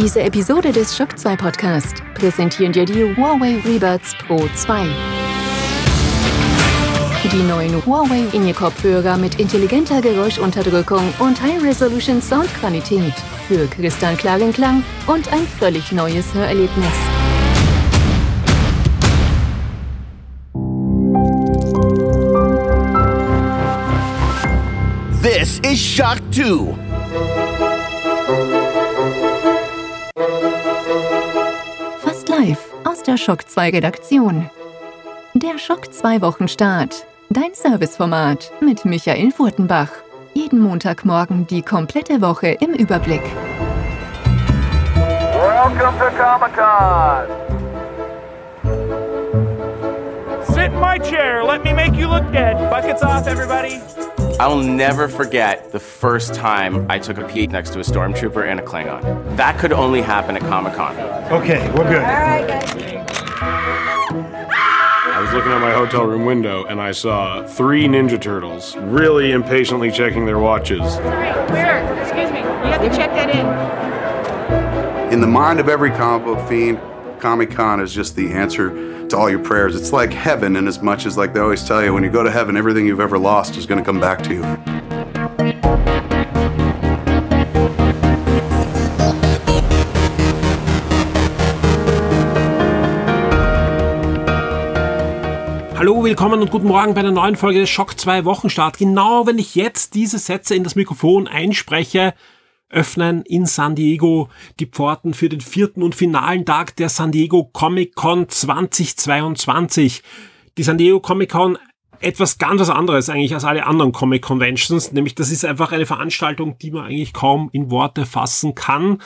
Diese Episode des Shock 2 Podcast präsentieren dir die Huawei Rebuds Pro 2. Die neuen Huawei In-Ear-Kopfhörer mit intelligenter Geräuschunterdrückung und High-Resolution Soundqualität für kristallklaren Klang und ein völlig neues Hörerlebnis. This is Shock 2. Shock 2 Redaktion. Der Schock 2 Wochenstart. Dein Serviceformat mit Michael Furtenbach. Jeden Montagmorgen die komplette Woche im Überblick. Welcome to Comic Con. Sit in my chair. Let me make you look dead. Buckets off, everybody. I'll never forget the first time I took a peek next to a stormtrooper and a Klingon. That could only happen at Comic Con. Okay, we're good. I was looking out my hotel room window and I saw three Ninja Turtles really impatiently checking their watches. Where? Excuse me. You have to check that in. In the mind of every comic book fiend, Comic Con is just the answer to all your prayers. It's like heaven, in as much as, like they always tell you, when you go to heaven, everything you've ever lost is going to come back to you. Hallo, willkommen und guten Morgen bei einer neuen Folge des Schock 2 Wochenstart. Genau wenn ich jetzt diese Sätze in das Mikrofon einspreche, öffnen in San Diego die Pforten für den vierten und finalen Tag der San Diego Comic Con 2022. Die San Diego Comic Con etwas ganz was anderes eigentlich als alle anderen Comic Conventions, nämlich das ist einfach eine Veranstaltung, die man eigentlich kaum in Worte fassen kann.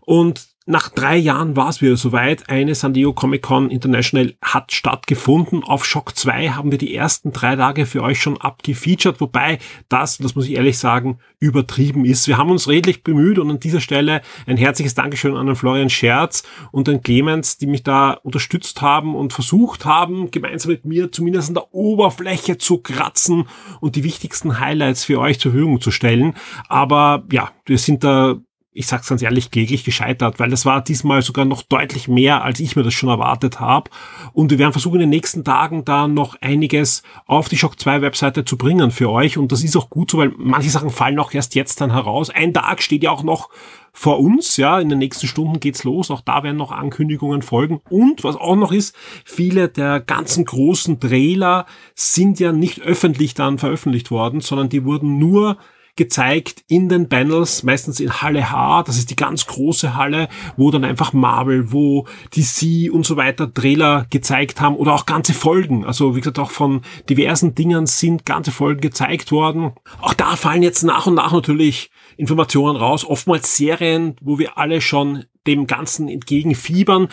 Und nach drei Jahren war es wieder soweit. Eine San Diego Comic Con International hat stattgefunden. Auf Shock 2 haben wir die ersten drei Tage für euch schon abgefeatured, wobei das, das muss ich ehrlich sagen, übertrieben ist. Wir haben uns redlich bemüht und an dieser Stelle ein herzliches Dankeschön an den Florian Scherz und den Clemens, die mich da unterstützt haben und versucht haben, gemeinsam mit mir zumindest an der Oberfläche zu kratzen und die wichtigsten Highlights für euch zur Verfügung zu stellen. Aber ja, wir sind da ich sag's ganz ehrlich, kläglich gescheitert, weil das war diesmal sogar noch deutlich mehr, als ich mir das schon erwartet habe. Und wir werden versuchen, in den nächsten Tagen da noch einiges auf die Shock 2 Webseite zu bringen für euch. Und das ist auch gut so, weil manche Sachen fallen auch erst jetzt dann heraus. Ein Tag steht ja auch noch vor uns, ja, in den nächsten Stunden geht's los. Auch da werden noch Ankündigungen folgen. Und was auch noch ist, viele der ganzen großen Trailer sind ja nicht öffentlich dann veröffentlicht worden, sondern die wurden nur gezeigt in den Panels, meistens in Halle H, das ist die ganz große Halle, wo dann einfach Marvel, wo DC und so weiter Trailer gezeigt haben oder auch ganze Folgen. Also wie gesagt, auch von diversen Dingern sind ganze Folgen gezeigt worden. Auch da fallen jetzt nach und nach natürlich Informationen raus, oftmals Serien, wo wir alle schon dem Ganzen entgegenfiebern.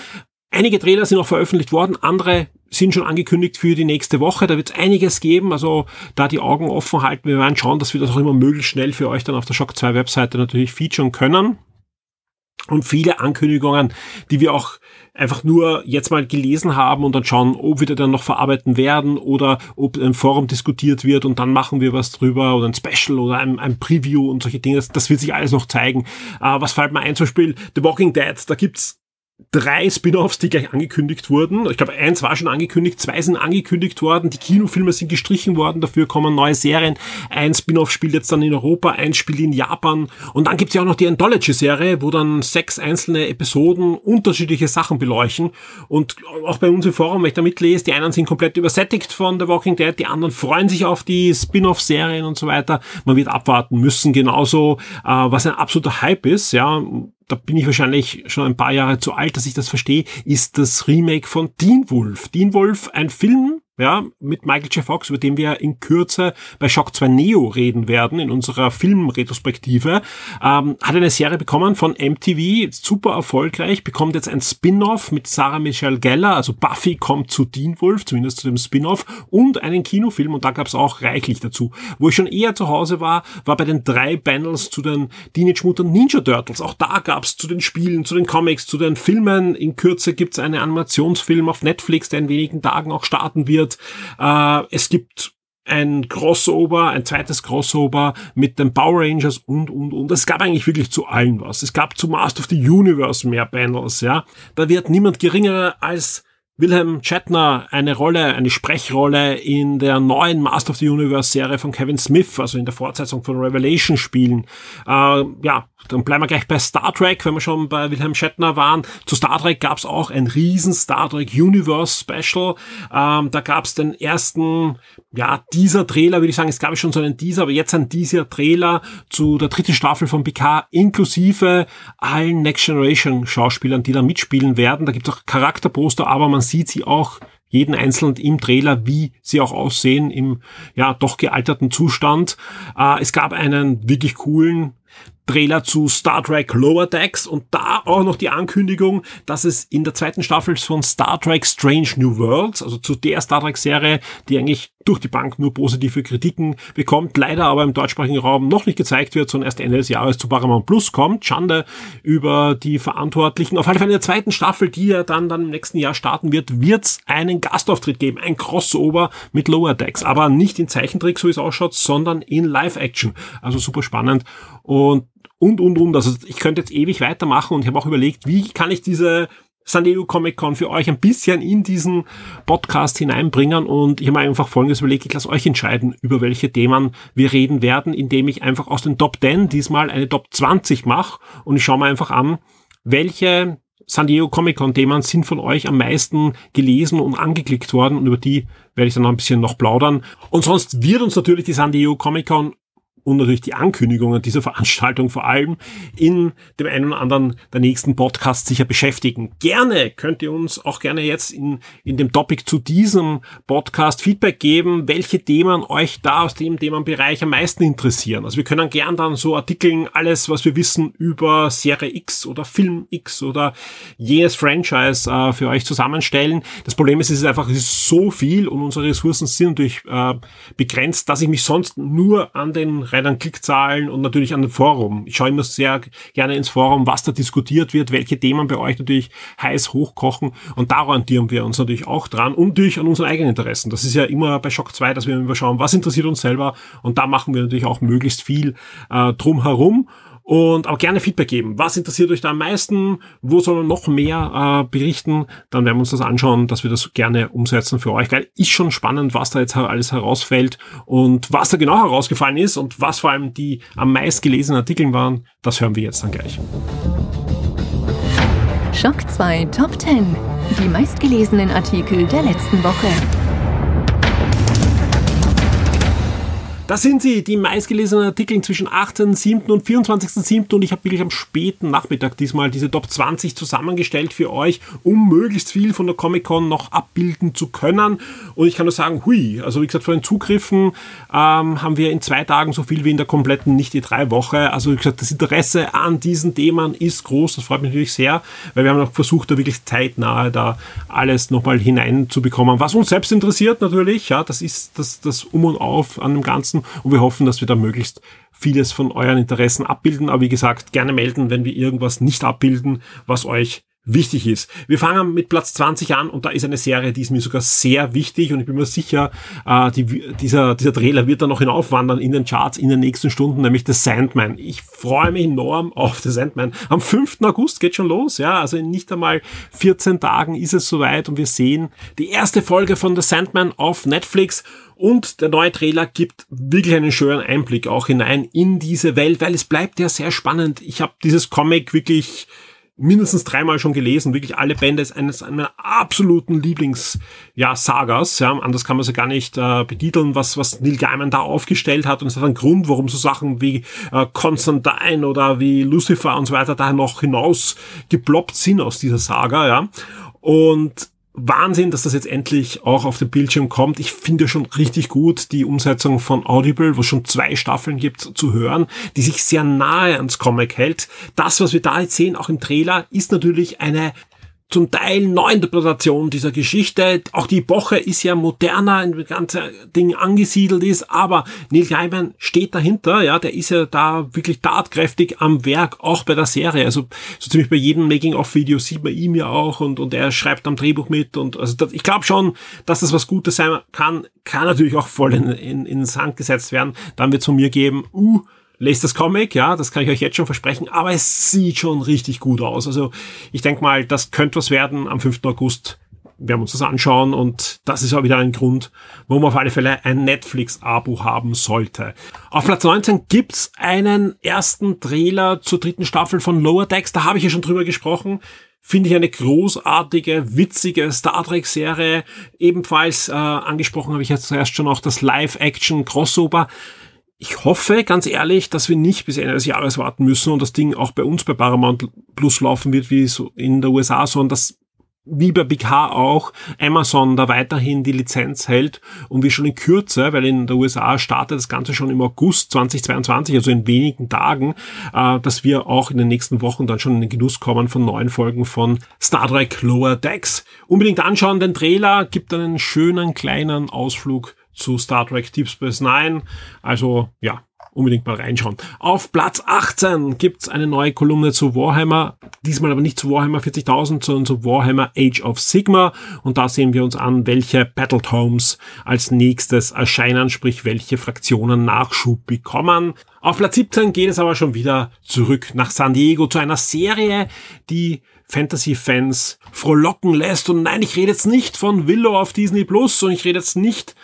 Einige Trailer sind auch veröffentlicht worden, andere sind schon angekündigt für die nächste Woche. Da wird es einiges geben, also da die Augen offen halten. Wir werden schauen, dass wir das auch immer möglichst schnell für euch dann auf der Shock 2 Webseite natürlich featuren können. Und viele Ankündigungen, die wir auch einfach nur jetzt mal gelesen haben und dann schauen, ob wir die dann noch verarbeiten werden oder ob ein Forum diskutiert wird und dann machen wir was drüber oder ein Special oder ein, ein Preview und solche Dinge. Das, das wird sich alles noch zeigen. Äh, was fällt mir ein? Zum Beispiel The Walking Dead. Da gibt's drei Spin-offs, die gleich angekündigt wurden. Ich glaube, eins war schon angekündigt, zwei sind angekündigt worden, die Kinofilme sind gestrichen worden, dafür kommen neue Serien. Ein Spin-off spielt jetzt dann in Europa, eins spielt in Japan. Und dann gibt's ja auch noch die Anthology-Serie, wo dann sechs einzelne Episoden unterschiedliche Sachen beleuchten. Und auch bei uns im Forum, wenn ich da mitlese, die einen sind komplett übersättigt von The Walking Dead, die anderen freuen sich auf die Spin-off-Serien und so weiter. Man wird abwarten müssen, genauso, äh, was ein absoluter Hype ist, ja da bin ich wahrscheinlich schon ein paar Jahre zu alt, dass ich das verstehe, ist das Remake von Teen Wolf. Teen Wolf, ein Film, ja, mit Michael J. Fox, über den wir in Kürze bei Shock 2 Neo reden werden, in unserer Filmretrospektive, ähm, hat eine Serie bekommen von MTV, super erfolgreich, bekommt jetzt ein Spin-off mit Sarah Michelle Geller, also Buffy kommt zu Teen Wolf, zumindest zu dem Spin-off, und einen Kinofilm, und da gab es auch reichlich dazu. Wo ich schon eher zu Hause war, war bei den drei Panels zu den Teenage Mutant Ninja Turtles. Auch da gab es zu den Spielen, zu den Comics, zu den Filmen. In Kürze gibt es einen Animationsfilm auf Netflix, der in wenigen Tagen auch starten wird wird. Äh, es gibt ein Crossover, ein zweites Crossover mit den Power Rangers und, und, und. Es gab eigentlich wirklich zu allen was. Es gab zu Master of the Universe mehr Panels, ja. Da wird niemand geringer als Wilhelm Shatner eine Rolle, eine Sprechrolle in der neuen Master of the Universe Serie von Kevin Smith, also in der Fortsetzung von Revelation spielen. Äh, ja, dann bleiben wir gleich bei Star Trek, wenn wir schon bei Wilhelm Shatner waren. Zu Star Trek gab es auch ein riesen Star Trek Universe Special. Ähm, da gab es den ersten, ja, dieser Trailer, würde ich sagen, es gab schon so einen Teaser, aber jetzt ein dieser Trailer zu der dritten Staffel von Picard, inklusive allen Next Generation Schauspielern, die da mitspielen werden. Da gibt es auch Charakterposter, aber man sieht sie auch jeden einzelnen im Trailer, wie sie auch aussehen im ja doch gealterten Zustand. Äh, es gab einen wirklich coolen Trailer zu Star Trek Lower Decks und da auch noch die Ankündigung, dass es in der zweiten Staffel von Star Trek Strange New Worlds, also zu der Star Trek Serie, die eigentlich durch die Bank nur positive Kritiken bekommt, leider aber im deutschsprachigen Raum noch nicht gezeigt wird, sondern erst Ende des Jahres zu Paramount Plus kommt. Schande über die Verantwortlichen. Auf alle Fälle in der zweiten Staffel, die ja dann, dann im nächsten Jahr starten wird, wird es einen Gastauftritt geben, ein Crossover mit Lower Decks, aber nicht in Zeichentrick, so wie es ausschaut, sondern in Live-Action. Also super spannend und und, und, und. Also ich könnte jetzt ewig weitermachen und ich habe auch überlegt, wie kann ich diese San Diego Comic Con für euch ein bisschen in diesen Podcast hineinbringen und ich habe mir einfach folgendes überlegt, ich lasse euch entscheiden, über welche Themen wir reden werden, indem ich einfach aus den Top 10 diesmal eine Top 20 mache und ich schaue mir einfach an, welche San Diego Comic Con Themen sind von euch am meisten gelesen und angeklickt worden und über die werde ich dann noch ein bisschen noch plaudern. Und sonst wird uns natürlich die San Diego Comic Con und natürlich die Ankündigungen dieser Veranstaltung vor allem in dem einen oder anderen der nächsten Podcasts sicher beschäftigen. Gerne könnt ihr uns auch gerne jetzt in, in dem Topic zu diesem Podcast Feedback geben, welche Themen euch da aus dem Themenbereich am meisten interessieren. Also wir können gern dann so Artikeln, alles, was wir wissen über Serie X oder Film X oder jenes Franchise äh, für euch zusammenstellen. Das Problem ist, es ist einfach, es ist so viel und unsere Ressourcen sind natürlich äh, begrenzt, dass ich mich sonst nur an den rein an Klickzahlen und natürlich an dem Forum. Ich schaue immer sehr gerne ins Forum, was da diskutiert wird, welche Themen bei euch natürlich heiß hochkochen und da orientieren wir uns natürlich auch dran und natürlich an unseren eigenen Interessen. Das ist ja immer bei Shock 2, dass wir immer schauen, was interessiert uns selber und da machen wir natürlich auch möglichst viel äh, drumherum und auch gerne Feedback geben. Was interessiert euch da am meisten? Wo soll man noch mehr äh, berichten? Dann werden wir uns das anschauen, dass wir das gerne umsetzen für euch. Weil ist schon spannend, was da jetzt alles herausfällt und was da genau herausgefallen ist und was vor allem die am meist gelesenen Artikel waren. Das hören wir jetzt dann gleich. Schock 2 Top 10. Die meistgelesenen Artikel der letzten Woche. Das sind sie, die meistgelesenen Artikel zwischen 18.07. und 24.07. und ich habe wirklich am späten Nachmittag diesmal diese Top 20 zusammengestellt für euch, um möglichst viel von der Comic-Con noch abbilden zu können. Und ich kann nur sagen, hui, also wie gesagt, von den Zugriffen ähm, haben wir in zwei Tagen so viel wie in der kompletten nicht die drei Woche. Also wie gesagt, das Interesse an diesen Themen ist groß, das freut mich natürlich sehr, weil wir haben auch versucht, da wirklich zeitnahe da alles nochmal hineinzubekommen. Was uns selbst interessiert natürlich, ja, das ist das, das Um und Auf an dem Ganzen lassen und wir hoffen, dass wir da möglichst vieles von euren Interessen abbilden. Aber wie gesagt, gerne melden, wenn wir irgendwas nicht abbilden, was euch wichtig ist. Wir fangen mit Platz 20 an und da ist eine Serie, die ist mir sogar sehr wichtig und ich bin mir sicher, äh, die, dieser, dieser Trailer wird dann noch hinaufwandern in den Charts in den nächsten Stunden, nämlich The Sandman. Ich freue mich enorm auf The Sandman. Am 5. August geht schon los, ja, also in nicht einmal 14 Tagen ist es soweit und wir sehen die erste Folge von The Sandman auf Netflix und der neue Trailer gibt wirklich einen schönen Einblick auch hinein in diese Welt, weil es bleibt ja sehr spannend. Ich habe dieses Comic wirklich mindestens dreimal schon gelesen, wirklich alle Bände ist eines meiner absoluten Lieblings ja, Sagas, ja, anders kann man sie gar nicht äh, betiteln, was was Neil Gaiman da aufgestellt hat. Und es hat einen Grund, warum so Sachen wie äh, Constantine oder wie Lucifer und so weiter da noch hinaus geploppt sind aus dieser Saga, ja. Und Wahnsinn, dass das jetzt endlich auch auf den Bildschirm kommt. Ich finde schon richtig gut die Umsetzung von Audible, wo es schon zwei Staffeln gibt, zu hören, die sich sehr nahe ans Comic hält. Das, was wir da jetzt sehen, auch im Trailer, ist natürlich eine zum Teil Neuinterpretation dieser Geschichte. Auch die Epoche ist ja moderner, ein ganze Ding angesiedelt ist, aber Neil Gaiman steht dahinter, ja, der ist ja da wirklich tatkräftig am Werk, auch bei der Serie. Also so ziemlich bei jedem Making-of-Video sieht man ihm ja auch und, und er schreibt am Drehbuch mit und also das, ich glaube schon, dass das was Gutes sein kann, kann natürlich auch voll in, in, in den Sand gesetzt werden. Dann wird es von mir geben, uh, lest das Comic, ja, das kann ich euch jetzt schon versprechen, aber es sieht schon richtig gut aus. Also ich denke mal, das könnte was werden am 5. August. werden Wir uns das anschauen und das ist auch wieder ein Grund, warum man auf alle Fälle ein Netflix-Abo haben sollte. Auf Platz 19 gibt's einen ersten Trailer zur dritten Staffel von Lower Decks, da habe ich ja schon drüber gesprochen finde ich eine großartige, witzige Star Trek-Serie. Ebenfalls äh, angesprochen habe ich jetzt zuerst schon auch das Live-Action-Crossover ich hoffe, ganz ehrlich, dass wir nicht bis Ende des Jahres warten müssen und das Ding auch bei uns bei Paramount Plus laufen wird, wie so in der USA, sondern dass wie bei BK auch Amazon da weiterhin die Lizenz hält und wie schon in Kürze, weil in der USA startet das Ganze schon im August 2022, also in wenigen Tagen, äh, dass wir auch in den nächsten Wochen dann schon in den Genuss kommen von neuen Folgen von Star Trek Lower Decks. Unbedingt anschauen, den Trailer gibt einen schönen kleinen Ausflug zu Star Trek Deep Space Nine. Also ja, unbedingt mal reinschauen. Auf Platz 18 gibt's eine neue Kolumne zu Warhammer, diesmal aber nicht zu Warhammer 40.000, sondern zu Warhammer Age of Sigma und da sehen wir uns an, welche Battletomes als nächstes erscheinen, sprich welche Fraktionen Nachschub bekommen. Auf Platz 17 geht es aber schon wieder zurück nach San Diego zu einer Serie, die Fantasy-Fans frohlocken lässt. Und nein, ich rede jetzt nicht von Willow auf Disney Plus und ich rede jetzt nicht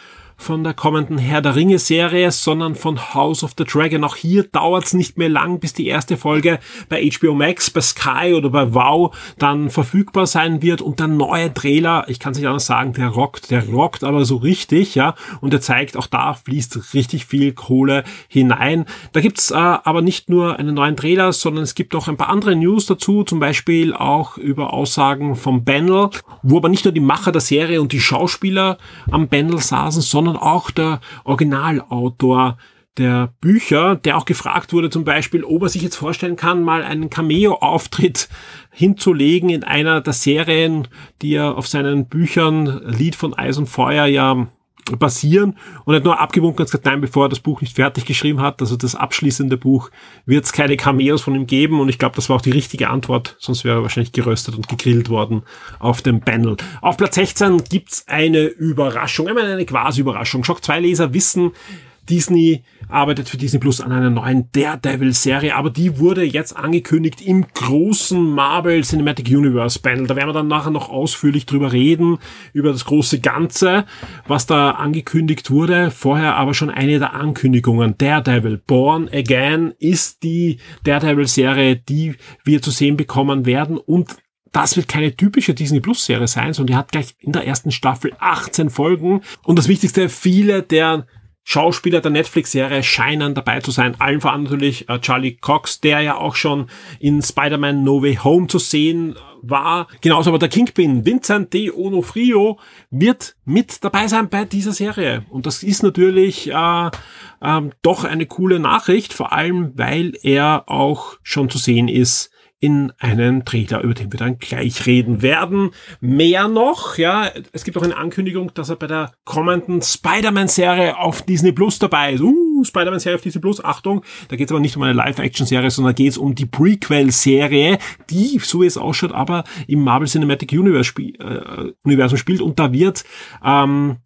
von der kommenden Herr der Ringe Serie, sondern von House of the Dragon. Auch hier dauert es nicht mehr lang, bis die erste Folge bei HBO Max, bei Sky oder bei Wow dann verfügbar sein wird und der neue Trailer, ich kann es nicht anders sagen, der rockt, der rockt aber so richtig, ja, und er zeigt, auch da fließt richtig viel Kohle hinein. Da gibt's äh, aber nicht nur einen neuen Trailer, sondern es gibt auch ein paar andere News dazu, zum Beispiel auch über Aussagen vom Bennel, wo aber nicht nur die Macher der Serie und die Schauspieler am Bennel saßen, sondern sondern auch der Originalautor der Bücher, der auch gefragt wurde zum Beispiel, ob er sich jetzt vorstellen kann, mal einen Cameo-Auftritt hinzulegen in einer der Serien, die er auf seinen Büchern Lied von Eis und Feuer ja basieren und hat nur abgewunken und gesagt, nein, bevor er das Buch nicht fertig geschrieben hat, also das abschließende Buch, wird es keine Cameos von ihm geben und ich glaube, das war auch die richtige Antwort, sonst wäre er wahrscheinlich geröstet und gegrillt worden auf dem Panel. Auf Platz 16 gibt's eine Überraschung, einmal eine Quasi-Überraschung. Shock 2 Leser wissen, Disney arbeitet für Disney Plus an einer neuen Daredevil-Serie, aber die wurde jetzt angekündigt im großen Marvel Cinematic Universe Panel. Da werden wir dann nachher noch ausführlich drüber reden, über das große Ganze, was da angekündigt wurde. Vorher aber schon eine der Ankündigungen. Daredevil Born Again ist die Daredevil-Serie, die wir zu sehen bekommen werden und das wird keine typische Disney Plus Serie sein, sondern die hat gleich in der ersten Staffel 18 Folgen. Und das Wichtigste, viele der Schauspieler der Netflix-Serie scheinen dabei zu sein. Allen voran natürlich äh, Charlie Cox, der ja auch schon in Spider-Man No Way Home zu sehen war. Genauso aber der Kingpin, Vincent de Onofrio, wird mit dabei sein bei dieser Serie. Und das ist natürlich äh, äh, doch eine coole Nachricht, vor allem weil er auch schon zu sehen ist in einen Trailer, über den wir dann gleich reden werden. Mehr noch, ja, es gibt auch eine Ankündigung, dass er bei der kommenden Spider-Man-Serie auf Disney Plus dabei ist. Uh, Spider-Man-Serie auf Disney Plus, Achtung, da geht es aber nicht um eine Live-Action-Serie, sondern geht es um die Prequel-Serie, die, so wie es ausschaut, aber im Marvel Cinematic Universe spiel, äh, Universum spielt und da wird ähm,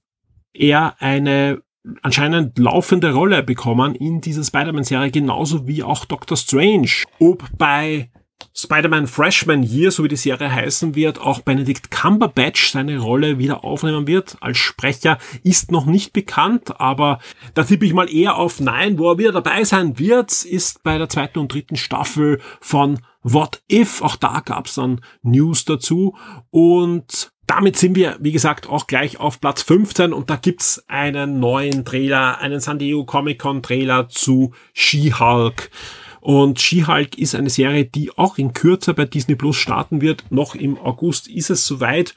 er eine anscheinend laufende Rolle bekommen in dieser Spider-Man-Serie, genauso wie auch Doctor Strange. Ob bei Spider-Man Freshman Year, so wie die Serie heißen wird, auch Benedict Cumberbatch seine Rolle wieder aufnehmen wird als Sprecher, ist noch nicht bekannt, aber da tippe ich mal eher auf Nein. Wo er wieder dabei sein wird, ist bei der zweiten und dritten Staffel von What If. Auch da gab's dann News dazu und damit sind wir, wie gesagt, auch gleich auf Platz 15 und da gibt's einen neuen Trailer, einen San Diego Comic Con Trailer zu She-Hulk. Und She-Hulk ist eine Serie, die auch in Kürze bei Disney Plus starten wird. Noch im August ist es soweit.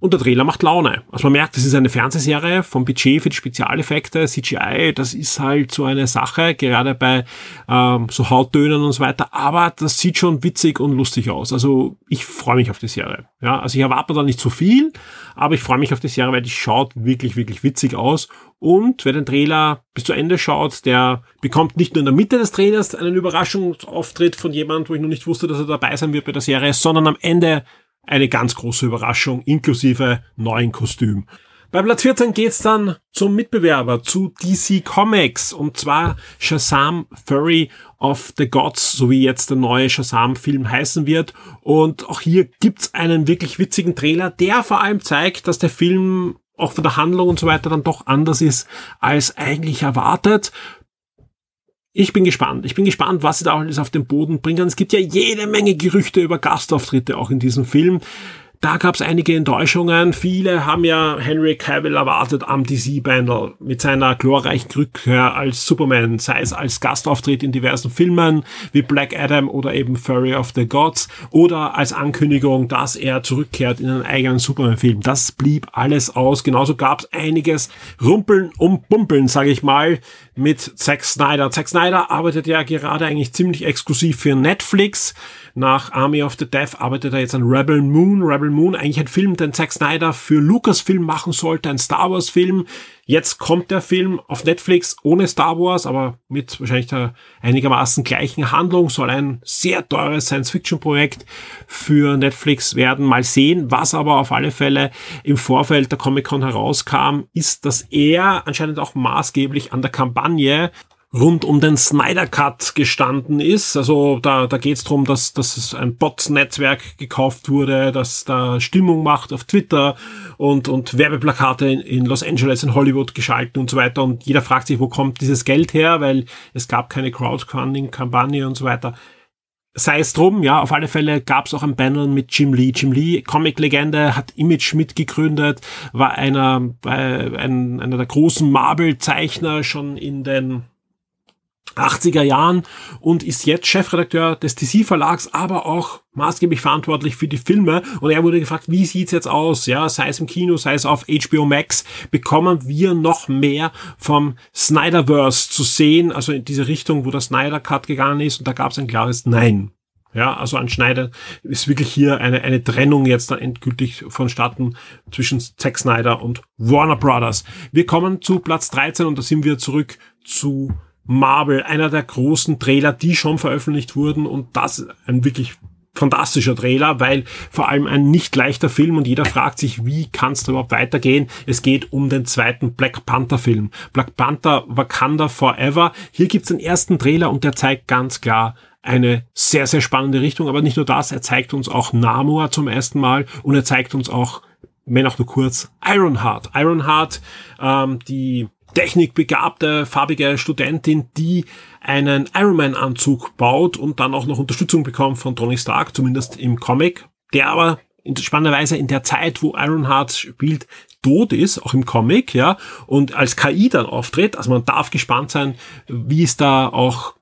Und der Trailer macht Laune. Also man merkt, das ist eine Fernsehserie vom Budget für die Spezialeffekte, CGI, das ist halt so eine Sache, gerade bei ähm, so Hauttönen und so weiter. Aber das sieht schon witzig und lustig aus. Also ich freue mich auf die Serie. Ja, also ich erwarte da nicht zu viel, aber ich freue mich auf die Serie, weil die schaut wirklich, wirklich witzig aus. Und wer den Trailer bis zu Ende schaut, der bekommt nicht nur in der Mitte des Trailers einen Überraschungsauftritt von jemand, wo ich noch nicht wusste, dass er dabei sein wird bei der Serie, sondern am Ende eine ganz große Überraschung inklusive neuen Kostüm. Bei Platz 14 geht's dann zum Mitbewerber, zu DC Comics, und zwar Shazam Furry of the Gods, so wie jetzt der neue Shazam-Film heißen wird. Und auch hier gibt's einen wirklich witzigen Trailer, der vor allem zeigt, dass der Film auch von der Handlung und so weiter dann doch anders ist als eigentlich erwartet ich bin gespannt. Ich bin gespannt, was sie da alles auf den Boden bringen. Es gibt ja jede Menge Gerüchte über Gastauftritte auch in diesem Film. Da gab es einige Enttäuschungen. Viele haben ja Henry Cavill erwartet am DC-Panel mit seiner glorreichen Rückkehr als Superman, sei es als Gastauftritt in diversen Filmen wie Black Adam oder eben Fury of the Gods oder als Ankündigung, dass er zurückkehrt in einen eigenen Superman-Film. Das blieb alles aus. Genauso gab es einiges Rumpeln und Bumpeln, sage ich mal, mit Zack Snyder. Zack Snyder arbeitet ja gerade eigentlich ziemlich exklusiv für Netflix nach Army of the Death arbeitet er jetzt an Rebel Moon. Rebel Moon, eigentlich ein Film, den Zack Snyder für Lucasfilm machen sollte, ein Star Wars Film. Jetzt kommt der Film auf Netflix ohne Star Wars, aber mit wahrscheinlich der einigermaßen gleichen Handlung. Soll ein sehr teures Science-Fiction-Projekt für Netflix werden. Mal sehen. Was aber auf alle Fälle im Vorfeld der Comic-Con herauskam, ist, dass er anscheinend auch maßgeblich an der Kampagne rund um den Snyder Cut gestanden ist. Also da, da geht es darum, dass, dass ein Bots-Netzwerk gekauft wurde, dass da Stimmung macht auf Twitter und, und Werbeplakate in, in Los Angeles, in Hollywood geschalten und so weiter. Und jeder fragt sich, wo kommt dieses Geld her, weil es gab keine Crowdfunding-Kampagne und so weiter. Sei es drum, ja, auf alle Fälle gab es auch ein Panel mit Jim Lee. Jim Lee, Comic-Legende, hat Image mitgegründet, war einer, äh, ein, einer der großen Marvel-Zeichner schon in den 80er Jahren und ist jetzt Chefredakteur des DC Verlags, aber auch maßgeblich verantwortlich für die Filme. Und er wurde gefragt, wie sieht's jetzt aus? Ja, sei es im Kino, sei es auf HBO Max, bekommen wir noch mehr vom Snyderverse zu sehen, also in diese Richtung, wo der Snyder Cut gegangen ist. Und da gab es ein klares Nein. Ja, also an Schneider ist wirklich hier eine, eine Trennung jetzt dann endgültig vonstatten zwischen Zack Snyder und Warner Brothers. Wir kommen zu Platz 13 und da sind wir zurück zu Marvel, einer der großen Trailer, die schon veröffentlicht wurden und das ein wirklich fantastischer Trailer, weil vor allem ein nicht leichter Film und jeder fragt sich, wie kann es überhaupt weitergehen? Es geht um den zweiten Black Panther Film. Black Panther Wakanda Forever. Hier gibt's den ersten Trailer und der zeigt ganz klar eine sehr, sehr spannende Richtung. Aber nicht nur das, er zeigt uns auch Namor zum ersten Mal und er zeigt uns auch, wenn auch nur kurz, Ironheart. Ironheart, ähm, die technikbegabte, farbige Studentin, die einen Ironman-Anzug baut und dann auch noch Unterstützung bekommt von Tony Stark, zumindest im Comic, der aber spannenderweise in der Zeit, wo Ironheart spielt, tot ist, auch im Comic, ja, und als KI dann auftritt. Also man darf gespannt sein, wie es da auch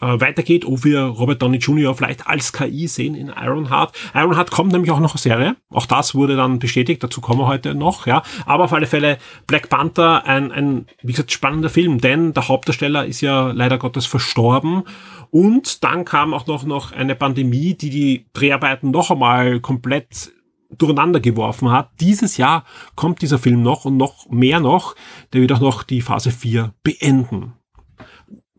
äh, weitergeht, ob wir Robert Downey Jr. vielleicht als KI sehen in Ironheart. Ironheart kommt nämlich auch noch eine Serie. Auch das wurde dann bestätigt, dazu kommen wir heute noch, ja. Aber auf alle Fälle Black Panther, ein, ein wie gesagt, spannender Film, denn der Hauptdarsteller ist ja leider Gottes verstorben. Und dann kam auch noch, noch eine Pandemie, die die Dreharbeiten noch einmal komplett durcheinander geworfen hat. Dieses Jahr kommt dieser Film noch und noch mehr noch. Der wird auch noch die Phase 4 beenden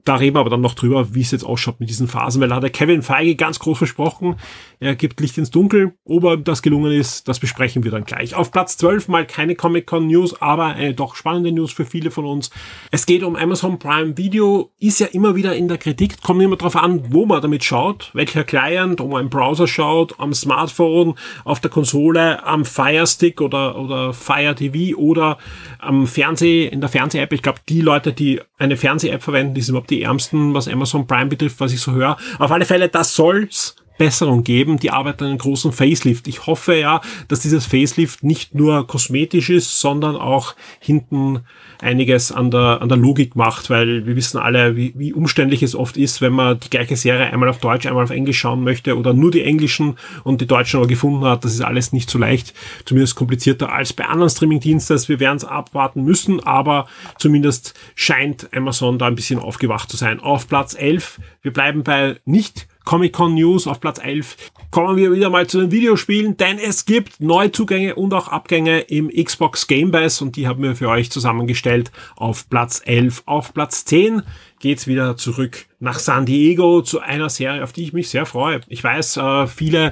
da reden wir aber dann noch drüber, wie es jetzt ausschaut mit diesen Phasen, weil da hat der Kevin Feige ganz groß versprochen, er gibt Licht ins Dunkel. Ob er das gelungen ist, das besprechen wir dann gleich. Auf Platz 12 mal keine Comic-Con-News, aber eine doch spannende News für viele von uns. Es geht um Amazon Prime Video, ist ja immer wieder in der Kritik, kommt immer darauf an, wo man damit schaut, welcher Client, ob man im Browser schaut, am Smartphone, auf der Konsole, am Fire Stick oder, oder Fire TV oder am Fernseh, in der Fernseh-App. Ich glaube, die Leute, die eine Fernseh-App verwenden, die sind überhaupt die ärmsten, was Amazon Prime betrifft, was ich so höre. Auf alle Fälle, das soll's Besserung geben. Die arbeiten an einem großen Facelift. Ich hoffe ja, dass dieses Facelift nicht nur kosmetisch ist, sondern auch hinten einiges an der, an der Logik macht, weil wir wissen alle, wie, wie umständlich es oft ist, wenn man die gleiche Serie einmal auf Deutsch, einmal auf Englisch schauen möchte oder nur die englischen und die deutschen aber gefunden hat. Das ist alles nicht so leicht, zumindest komplizierter als bei anderen Streamingdiensten. Wir werden es abwarten müssen, aber zumindest scheint Amazon da ein bisschen aufgewacht zu sein. Auf Platz 11, wir bleiben bei nicht Comic-Con News auf Platz 11 kommen wir wieder mal zu den Videospielen, denn es gibt Neuzugänge und auch Abgänge im Xbox Game Pass und die haben wir für euch zusammengestellt auf Platz 11. Auf Platz 10 geht's wieder zurück nach San Diego zu einer Serie, auf die ich mich sehr freue. Ich weiß, äh, viele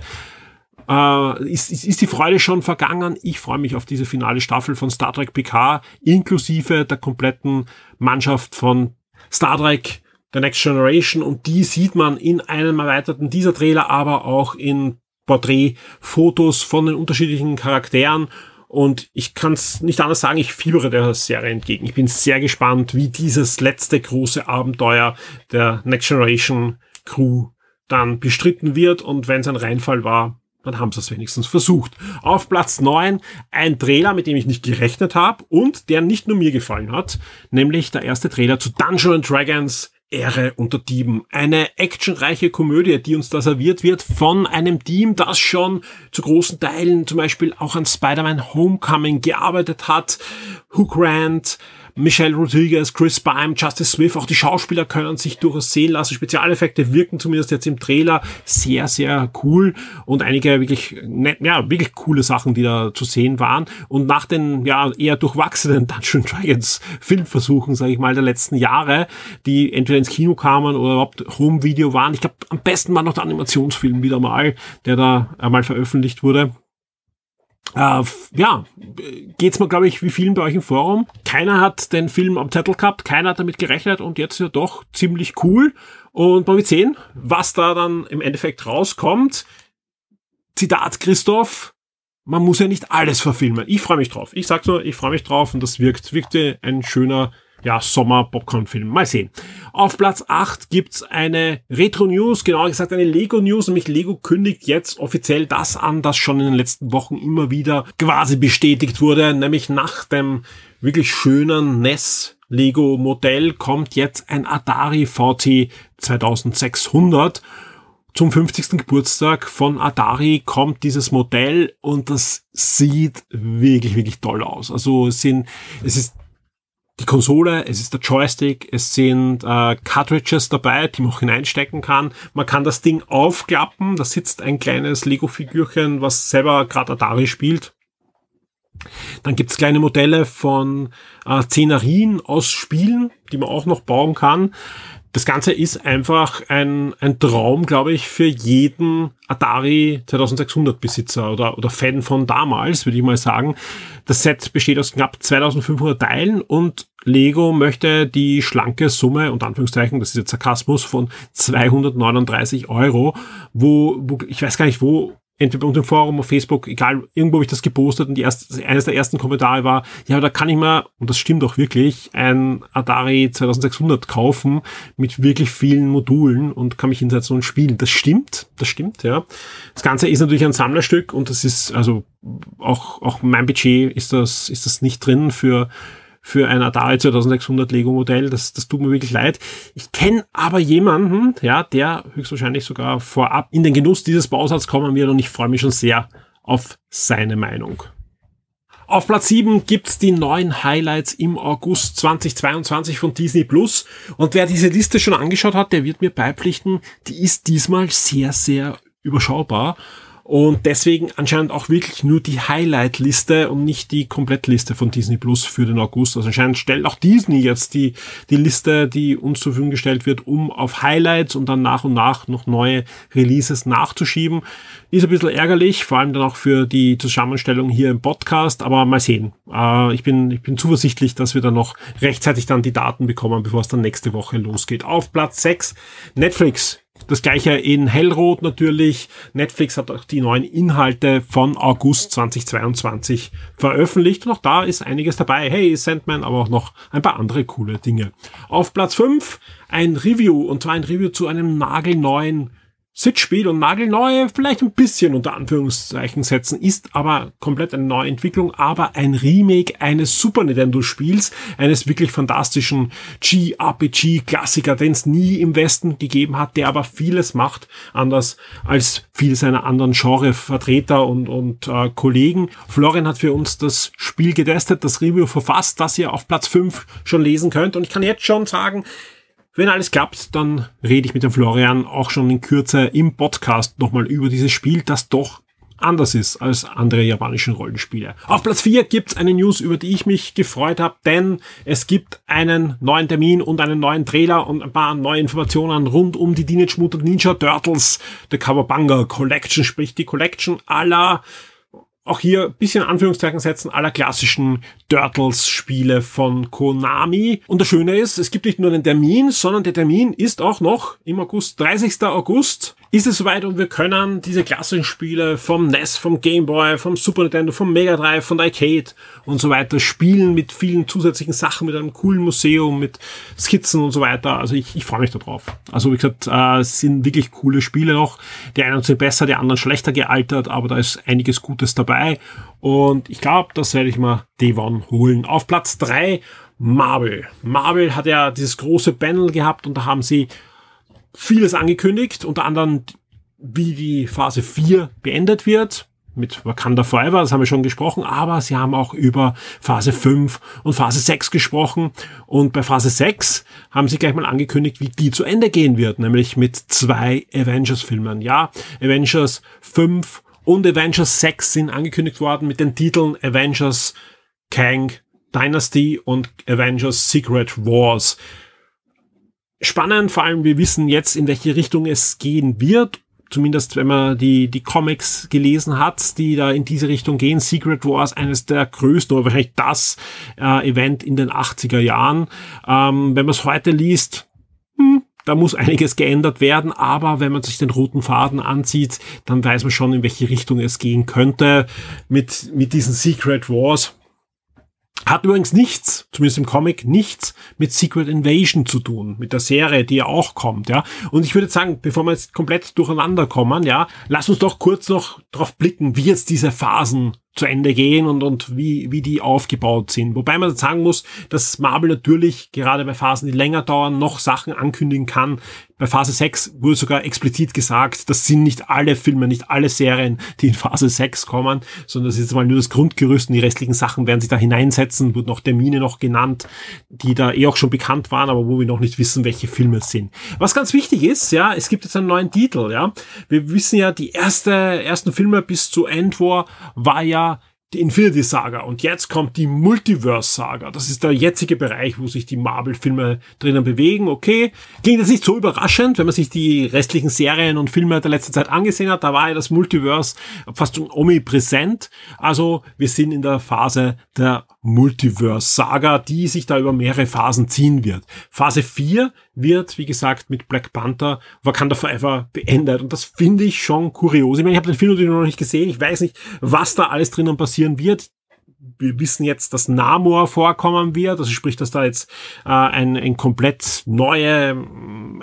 äh, ist, ist, ist die Freude schon vergangen. Ich freue mich auf diese finale Staffel von Star Trek PK, inklusive der kompletten Mannschaft von Star Trek The Next Generation und die sieht man in einem erweiterten dieser Trailer, aber auch in Porträtfotos von den unterschiedlichen Charakteren und ich kann es nicht anders sagen, ich fiebere der Serie entgegen. Ich bin sehr gespannt, wie dieses letzte große Abenteuer der Next Generation Crew dann bestritten wird und wenn es ein Reinfall war, dann haben sie es wenigstens versucht. Auf Platz 9 ein Trailer, mit dem ich nicht gerechnet habe und der nicht nur mir gefallen hat, nämlich der erste Trailer zu Dungeons Dragons Ehre unter Dieben. Eine actionreiche Komödie, die uns da serviert wird von einem Team, das schon zu großen Teilen zum Beispiel auch an Spider-Man Homecoming gearbeitet hat. Hugh Grant, Michelle Rodriguez, Chris Bime, Justice Smith, auch die Schauspieler können sich durchaus sehen lassen. Spezialeffekte wirken zumindest jetzt im Trailer sehr, sehr cool und einige wirklich, nett, ja, wirklich coole Sachen, die da zu sehen waren. Und nach den, ja, eher durchwachsenen Dungeon Dragons Filmversuchen, sage ich mal, der letzten Jahre, die entweder ins Kino kamen oder überhaupt Home-Video waren. Ich glaube, am besten war noch der Animationsfilm wieder mal, der da einmal veröffentlicht wurde. Äh, ja, geht's mir, glaube ich, wie vielen bei euch im Forum. Keiner hat den Film am Zettel gehabt, keiner hat damit gerechnet und jetzt ist er doch ziemlich cool. Und mal sehen, was da dann im Endeffekt rauskommt. Zitat Christoph, man muss ja nicht alles verfilmen. Ich freue mich drauf. Ich sag so, ich freue mich drauf und das wirkt, wirkte ein schöner ja, Sommer-Popcorn-Film. Mal sehen. Auf Platz 8 gibt's eine Retro-News, genauer gesagt eine Lego-News, nämlich Lego kündigt jetzt offiziell das an, das schon in den letzten Wochen immer wieder quasi bestätigt wurde, nämlich nach dem wirklich schönen NES Lego Modell kommt jetzt ein Atari VT 2600 zum 50. Geburtstag von Atari kommt dieses Modell und das sieht wirklich, wirklich toll aus. Also es sind, es ist die Konsole, es ist der Joystick, es sind äh, Cartridges dabei, die man auch hineinstecken kann. Man kann das Ding aufklappen, da sitzt ein kleines Lego-Figürchen, was selber gerade Atari spielt. Dann gibt's kleine Modelle von äh, Szenarien aus Spielen, die man auch noch bauen kann. Das Ganze ist einfach ein, ein Traum, glaube ich, für jeden Atari 2600 Besitzer oder, oder Fan von damals, würde ich mal sagen. Das Set besteht aus knapp 2500 Teilen und Lego möchte die schlanke Summe, und Anführungszeichen, das ist jetzt Sarkasmus, von 239 Euro, wo, wo ich weiß gar nicht, wo entweder uns im Forum auf Facebook, egal, irgendwo habe ich das gepostet und die erste, eines der ersten Kommentare war, ja, da kann ich mal, und das stimmt auch wirklich, ein Atari 2600 kaufen mit wirklich vielen Modulen und kann mich hinsetzen und spielen. Das stimmt, das stimmt, ja. Das Ganze ist natürlich ein Sammlerstück und das ist, also auch, auch mein Budget ist das, ist das nicht drin für, für ein Atari 2600 Lego Modell. Das, das tut mir wirklich leid. Ich kenne aber jemanden, ja, der höchstwahrscheinlich sogar vorab in den Genuss dieses Bausatz kommen wird und ich freue mich schon sehr auf seine Meinung. Auf Platz 7 gibt's die neuen Highlights im August 2022 von Disney Plus. Und wer diese Liste schon angeschaut hat, der wird mir beipflichten, die ist diesmal sehr, sehr überschaubar und deswegen anscheinend auch wirklich nur die Highlight-Liste und nicht die Komplettliste von Disney Plus für den August. Also anscheinend stellt auch Disney jetzt die, die Liste, die uns zur Verfügung gestellt wird, um auf Highlights und dann nach und nach noch neue Releases nachzuschieben. Ist ein bisschen ärgerlich, vor allem dann auch für die Zusammenstellung hier im Podcast, aber mal sehen. Äh, ich, bin, ich bin zuversichtlich, dass wir dann noch rechtzeitig dann die Daten bekommen, bevor es dann nächste Woche losgeht. Auf Platz 6 Netflix das gleiche in Hellrot natürlich. Netflix hat auch die neuen Inhalte von August 2022 veröffentlicht und auch da ist einiges dabei. Hey, Sandman, aber auch noch ein paar andere coole Dinge. Auf Platz 5 ein Review und zwar ein Review zu einem nagelneuen Sitzspiel und nagelneu, vielleicht ein bisschen unter Anführungszeichen setzen, ist aber komplett eine neue Entwicklung, aber ein Remake eines Super Nintendo Spiels, eines wirklich fantastischen G-RPG-Klassiker, den es nie im Westen gegeben hat, der aber vieles macht, anders als viele seiner anderen Genre-Vertreter und, und äh, Kollegen. Florian hat für uns das Spiel getestet, das Review verfasst, das ihr auf Platz 5 schon lesen könnt und ich kann jetzt schon sagen, wenn alles klappt, dann rede ich mit dem Florian auch schon in Kürze im Podcast nochmal über dieses Spiel, das doch anders ist als andere japanischen Rollenspiele. Auf Platz 4 gibt's eine News, über die ich mich gefreut habe, denn es gibt einen neuen Termin und einen neuen Trailer und ein paar neue Informationen rund um die Teenage Mutant Ninja Turtles, The Kawabanga Collection, sprich die Collection aller auch hier bisschen Anführungszeichen setzen aller klassischen Turtles-Spiele von Konami. Und das Schöne ist, es gibt nicht nur einen Termin, sondern der Termin ist auch noch im August, 30. August ist es soweit und wir können diese klassischen Spiele vom NES, vom Game Boy, vom Super Nintendo, vom Mega Drive, von der Arcade und so weiter spielen mit vielen zusätzlichen Sachen, mit einem coolen Museum, mit Skizzen und so weiter. Also ich, ich freue mich darauf. Also wie gesagt, äh, es sind wirklich coole Spiele noch. Die einen sind besser, die anderen schlechter gealtert, aber da ist einiges Gutes dabei. Und ich glaube, das werde ich mal Devon holen. Auf Platz drei Marvel. Marvel hat ja dieses große Panel gehabt und da haben sie vieles angekündigt, unter anderem wie die Phase 4 beendet wird mit Wakanda Forever, das haben wir schon gesprochen, aber sie haben auch über Phase 5 und Phase 6 gesprochen und bei Phase 6 haben sie gleich mal angekündigt, wie die zu Ende gehen wird, nämlich mit zwei Avengers-Filmen. Ja, Avengers 5 und Avengers 6 sind angekündigt worden mit den Titeln Avengers Kang Dynasty und Avengers Secret Wars spannend, vor allem wir wissen jetzt, in welche Richtung es gehen wird. Zumindest wenn man die, die Comics gelesen hat, die da in diese Richtung gehen. Secret Wars, eines der größten oder wahrscheinlich das äh, Event in den 80er Jahren. Ähm, wenn man es heute liest, hm, da muss einiges geändert werden, aber wenn man sich den roten Faden anzieht, dann weiß man schon, in welche Richtung es gehen könnte mit, mit diesen Secret Wars. Hat übrigens nichts, zumindest im Comic, nichts mit Secret Invasion zu tun, mit der Serie, die ja auch kommt, ja. Und ich würde sagen, bevor wir jetzt komplett durcheinander kommen, ja, lass uns doch kurz noch drauf blicken, wie jetzt diese Phasen zu Ende gehen und, und wie, wie die aufgebaut sind. Wobei man sagen muss, dass Marvel natürlich gerade bei Phasen, die länger dauern, noch Sachen ankündigen kann. Bei Phase 6 wurde sogar explizit gesagt, das sind nicht alle Filme, nicht alle Serien, die in Phase 6 kommen, sondern das ist mal nur das Grundgerüst und die restlichen Sachen werden sich da hineinsetzen, wurden noch Termine noch genannt, die da eh auch schon bekannt waren, aber wo wir noch nicht wissen, welche Filme es sind. Was ganz wichtig ist, ja, es gibt jetzt einen neuen Titel, ja. Wir wissen ja, die erste, ersten Filme bis zu End War war ja die Infinity Saga und jetzt kommt die Multiverse Saga. Das ist der jetzige Bereich, wo sich die Marvel-Filme drinnen bewegen. Okay, klingt jetzt nicht so überraschend, wenn man sich die restlichen Serien und Filme der letzten Zeit angesehen hat. Da war ja das Multiverse fast omnipräsent. Also wir sind in der Phase der Multiverse Saga, die sich da über mehrere Phasen ziehen wird. Phase 4 wird, wie gesagt, mit Black Panther Wakanda Forever beendet. Und das finde ich schon kurios. Ich meine, ich habe den Film natürlich noch nicht gesehen. Ich weiß nicht, was da alles drinnen passieren wird wir wissen jetzt, dass Namor vorkommen wird, also sprich, dass da jetzt äh, ein, ein komplett neue,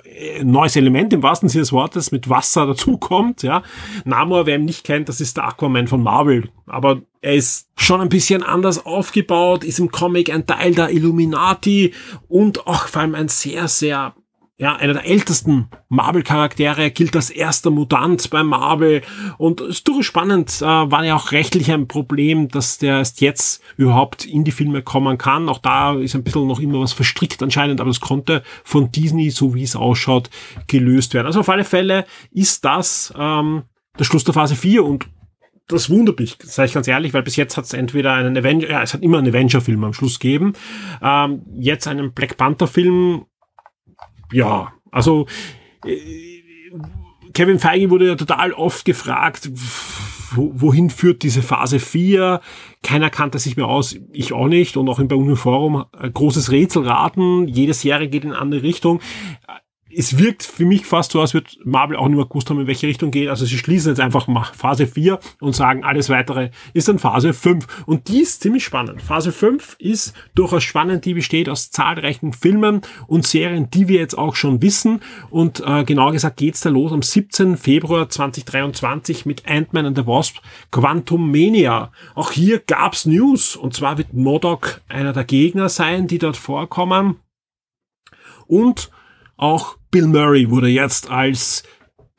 äh, neues Element im wahrsten Sinne des Wortes mit Wasser dazukommt. Ja, Namor, wer ihn nicht kennt, das ist der Aquaman von Marvel, aber er ist schon ein bisschen anders aufgebaut, ist im Comic ein Teil der Illuminati und auch vor allem ein sehr, sehr ja, einer der ältesten Marvel-Charaktere, gilt als erster Mutant bei Marvel und ist durchaus spannend, äh, war ja auch rechtlich ein Problem, dass der erst jetzt überhaupt in die Filme kommen kann. Auch da ist ein bisschen noch immer was verstrickt anscheinend, aber das konnte von Disney, so wie es ausschaut, gelöst werden. Also auf alle Fälle ist das ähm, der Schluss der Phase 4 und das wundert mich, sage ich ganz ehrlich, weil bis jetzt hat es entweder einen Avenger, ja, es hat immer einen Avenger-Film am Schluss gegeben, ähm, jetzt einen Black Panther-Film ja, also äh, Kevin Feige wurde ja total oft gefragt, wohin führt diese Phase 4? Keiner kannte sich mehr aus, ich auch nicht und auch im Uniforum großes Rätselraten, jede Serie geht in eine andere Richtung. Es wirkt für mich fast so, als wird Marvel auch nicht mehr gewusst haben, in welche Richtung geht. Also sie schließen jetzt einfach Phase 4 und sagen, alles weitere ist dann Phase 5. Und die ist ziemlich spannend. Phase 5 ist durchaus spannend, die besteht aus zahlreichen Filmen und Serien, die wir jetzt auch schon wissen. Und äh, genauer gesagt geht's da los am 17. Februar 2023 mit Ant-Man and the Wasp Quantum Mania. Auch hier gab's News. Und zwar wird Modok einer der Gegner sein, die dort vorkommen. Und auch Bill Murray wurde jetzt als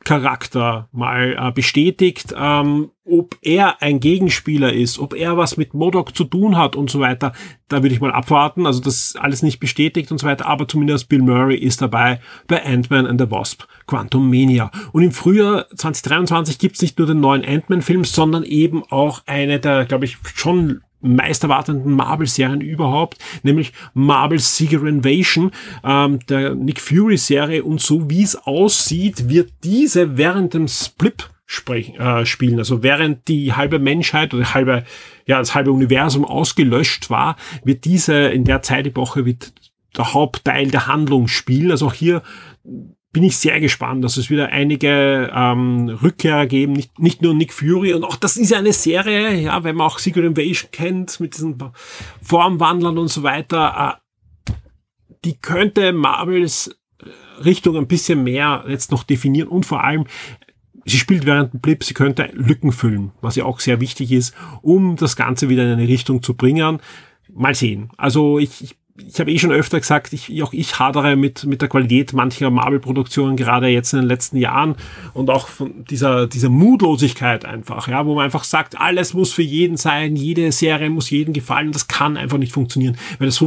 Charakter mal äh, bestätigt, ähm, ob er ein Gegenspieler ist, ob er was mit Modok zu tun hat und so weiter. Da würde ich mal abwarten. Also das alles nicht bestätigt und so weiter, aber zumindest Bill Murray ist dabei bei Ant-Man and the Wasp Quantum Mania. Und im Frühjahr 2023 gibt's nicht nur den neuen Ant-Man-Film, sondern eben auch eine der, glaube ich, schon meisterwartenden Marvel-Serien überhaupt, nämlich Marvel Secret Invasion, ähm, der Nick Fury-Serie. Und so wie es aussieht, wird diese während dem Split sprechen, äh, spielen. Also während die halbe Menschheit oder halbe, ja, das halbe Universum ausgelöscht war, wird diese in der Zeitepoche wird der Hauptteil der Handlung spielen. Also auch hier bin ich sehr gespannt, dass es wieder einige ähm, Rückkehrer geben, nicht, nicht nur Nick Fury und auch das ist eine Serie, ja, wenn man auch Secret Invasion kennt mit diesen Formwandlern und so weiter, äh, die könnte Marvels äh, Richtung ein bisschen mehr jetzt noch definieren und vor allem Sie spielt während dem Blip, sie könnte Lücken füllen, was ja auch sehr wichtig ist, um das Ganze wieder in eine Richtung zu bringen. Mal sehen. Also ich, ich ich habe eh schon öfter gesagt, ich, auch ich hadere mit, mit der Qualität mancher Marvel-Produktionen, gerade jetzt in den letzten Jahren. Und auch von dieser, dieser Mutlosigkeit einfach, ja, wo man einfach sagt, alles muss für jeden sein, jede Serie muss jedem gefallen, das kann einfach nicht funktionieren, weil das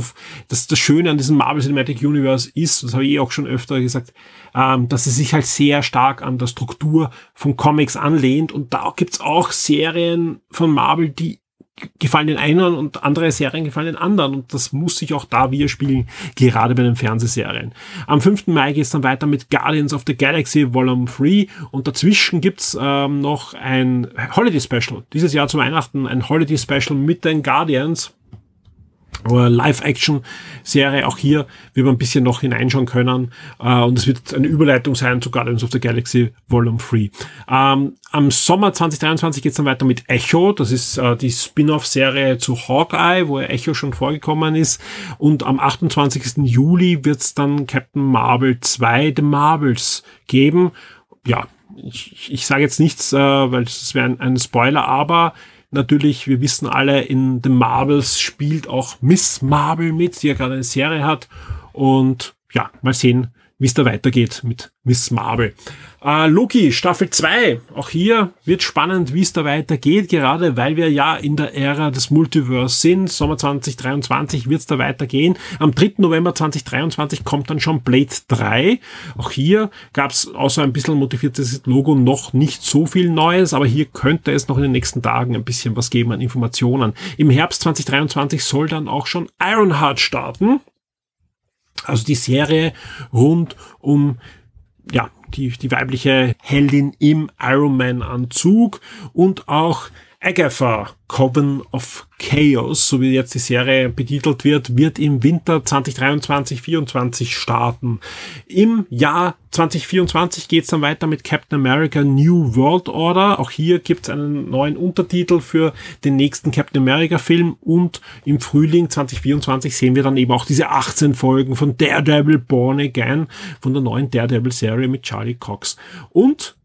das, das Schöne an diesem Marvel Cinematic Universe ist, das habe ich eh auch schon öfter gesagt, ähm, dass es sich halt sehr stark an der Struktur von Comics anlehnt. Und da gibt's auch Serien von Marvel, die gefallen den einen und andere Serien gefallen den anderen. Und das muss sich auch da wieder spielen, gerade bei den Fernsehserien. Am 5. Mai geht es dann weiter mit Guardians of the Galaxy Volume 3 und dazwischen gibt's ähm, noch ein Holiday Special. Dieses Jahr zu Weihnachten ein Holiday Special mit den Guardians Live-Action-Serie. Auch hier wird man ein bisschen noch hineinschauen können. Äh, und es wird eine Überleitung sein zu Guardians of the Galaxy Volume 3. Ähm, am Sommer 2023 geht es dann weiter mit Echo. Das ist äh, die Spin-off-Serie zu Hawkeye, wo Echo schon vorgekommen ist. Und am 28. Juli wird es dann Captain Marvel 2 The Marvels geben. Ja, ich, ich sage jetzt nichts, äh, weil das wäre ein, ein Spoiler, aber natürlich, wir wissen alle, in The Marvels spielt auch Miss Marvel mit, die ja gerade eine Serie hat. Und ja, mal sehen, wie es da weitergeht mit Miss Marvel. Äh, Loki, Staffel 2. Auch hier wird spannend, wie es da weitergeht, gerade weil wir ja in der Ära des Multiverse sind. Sommer 2023 wird es da weitergehen. Am 3. November 2023 kommt dann schon Blade 3. Auch hier gab es außer ein bisschen motiviertes Logo noch nicht so viel Neues, aber hier könnte es noch in den nächsten Tagen ein bisschen was geben an Informationen. Im Herbst 2023 soll dann auch schon Ironheart starten. Also die Serie rund um ja, die, die weibliche Heldin im Iron Man Anzug und auch Agatha, Coven of Chaos, so wie jetzt die Serie betitelt wird, wird im Winter 2023-24 starten. Im Jahr 2024 geht es dann weiter mit Captain America New World Order. Auch hier gibt es einen neuen Untertitel für den nächsten Captain America Film und im Frühling 2024 sehen wir dann eben auch diese 18 Folgen von Daredevil Born Again von der neuen Daredevil Serie mit Charlie Cox. Und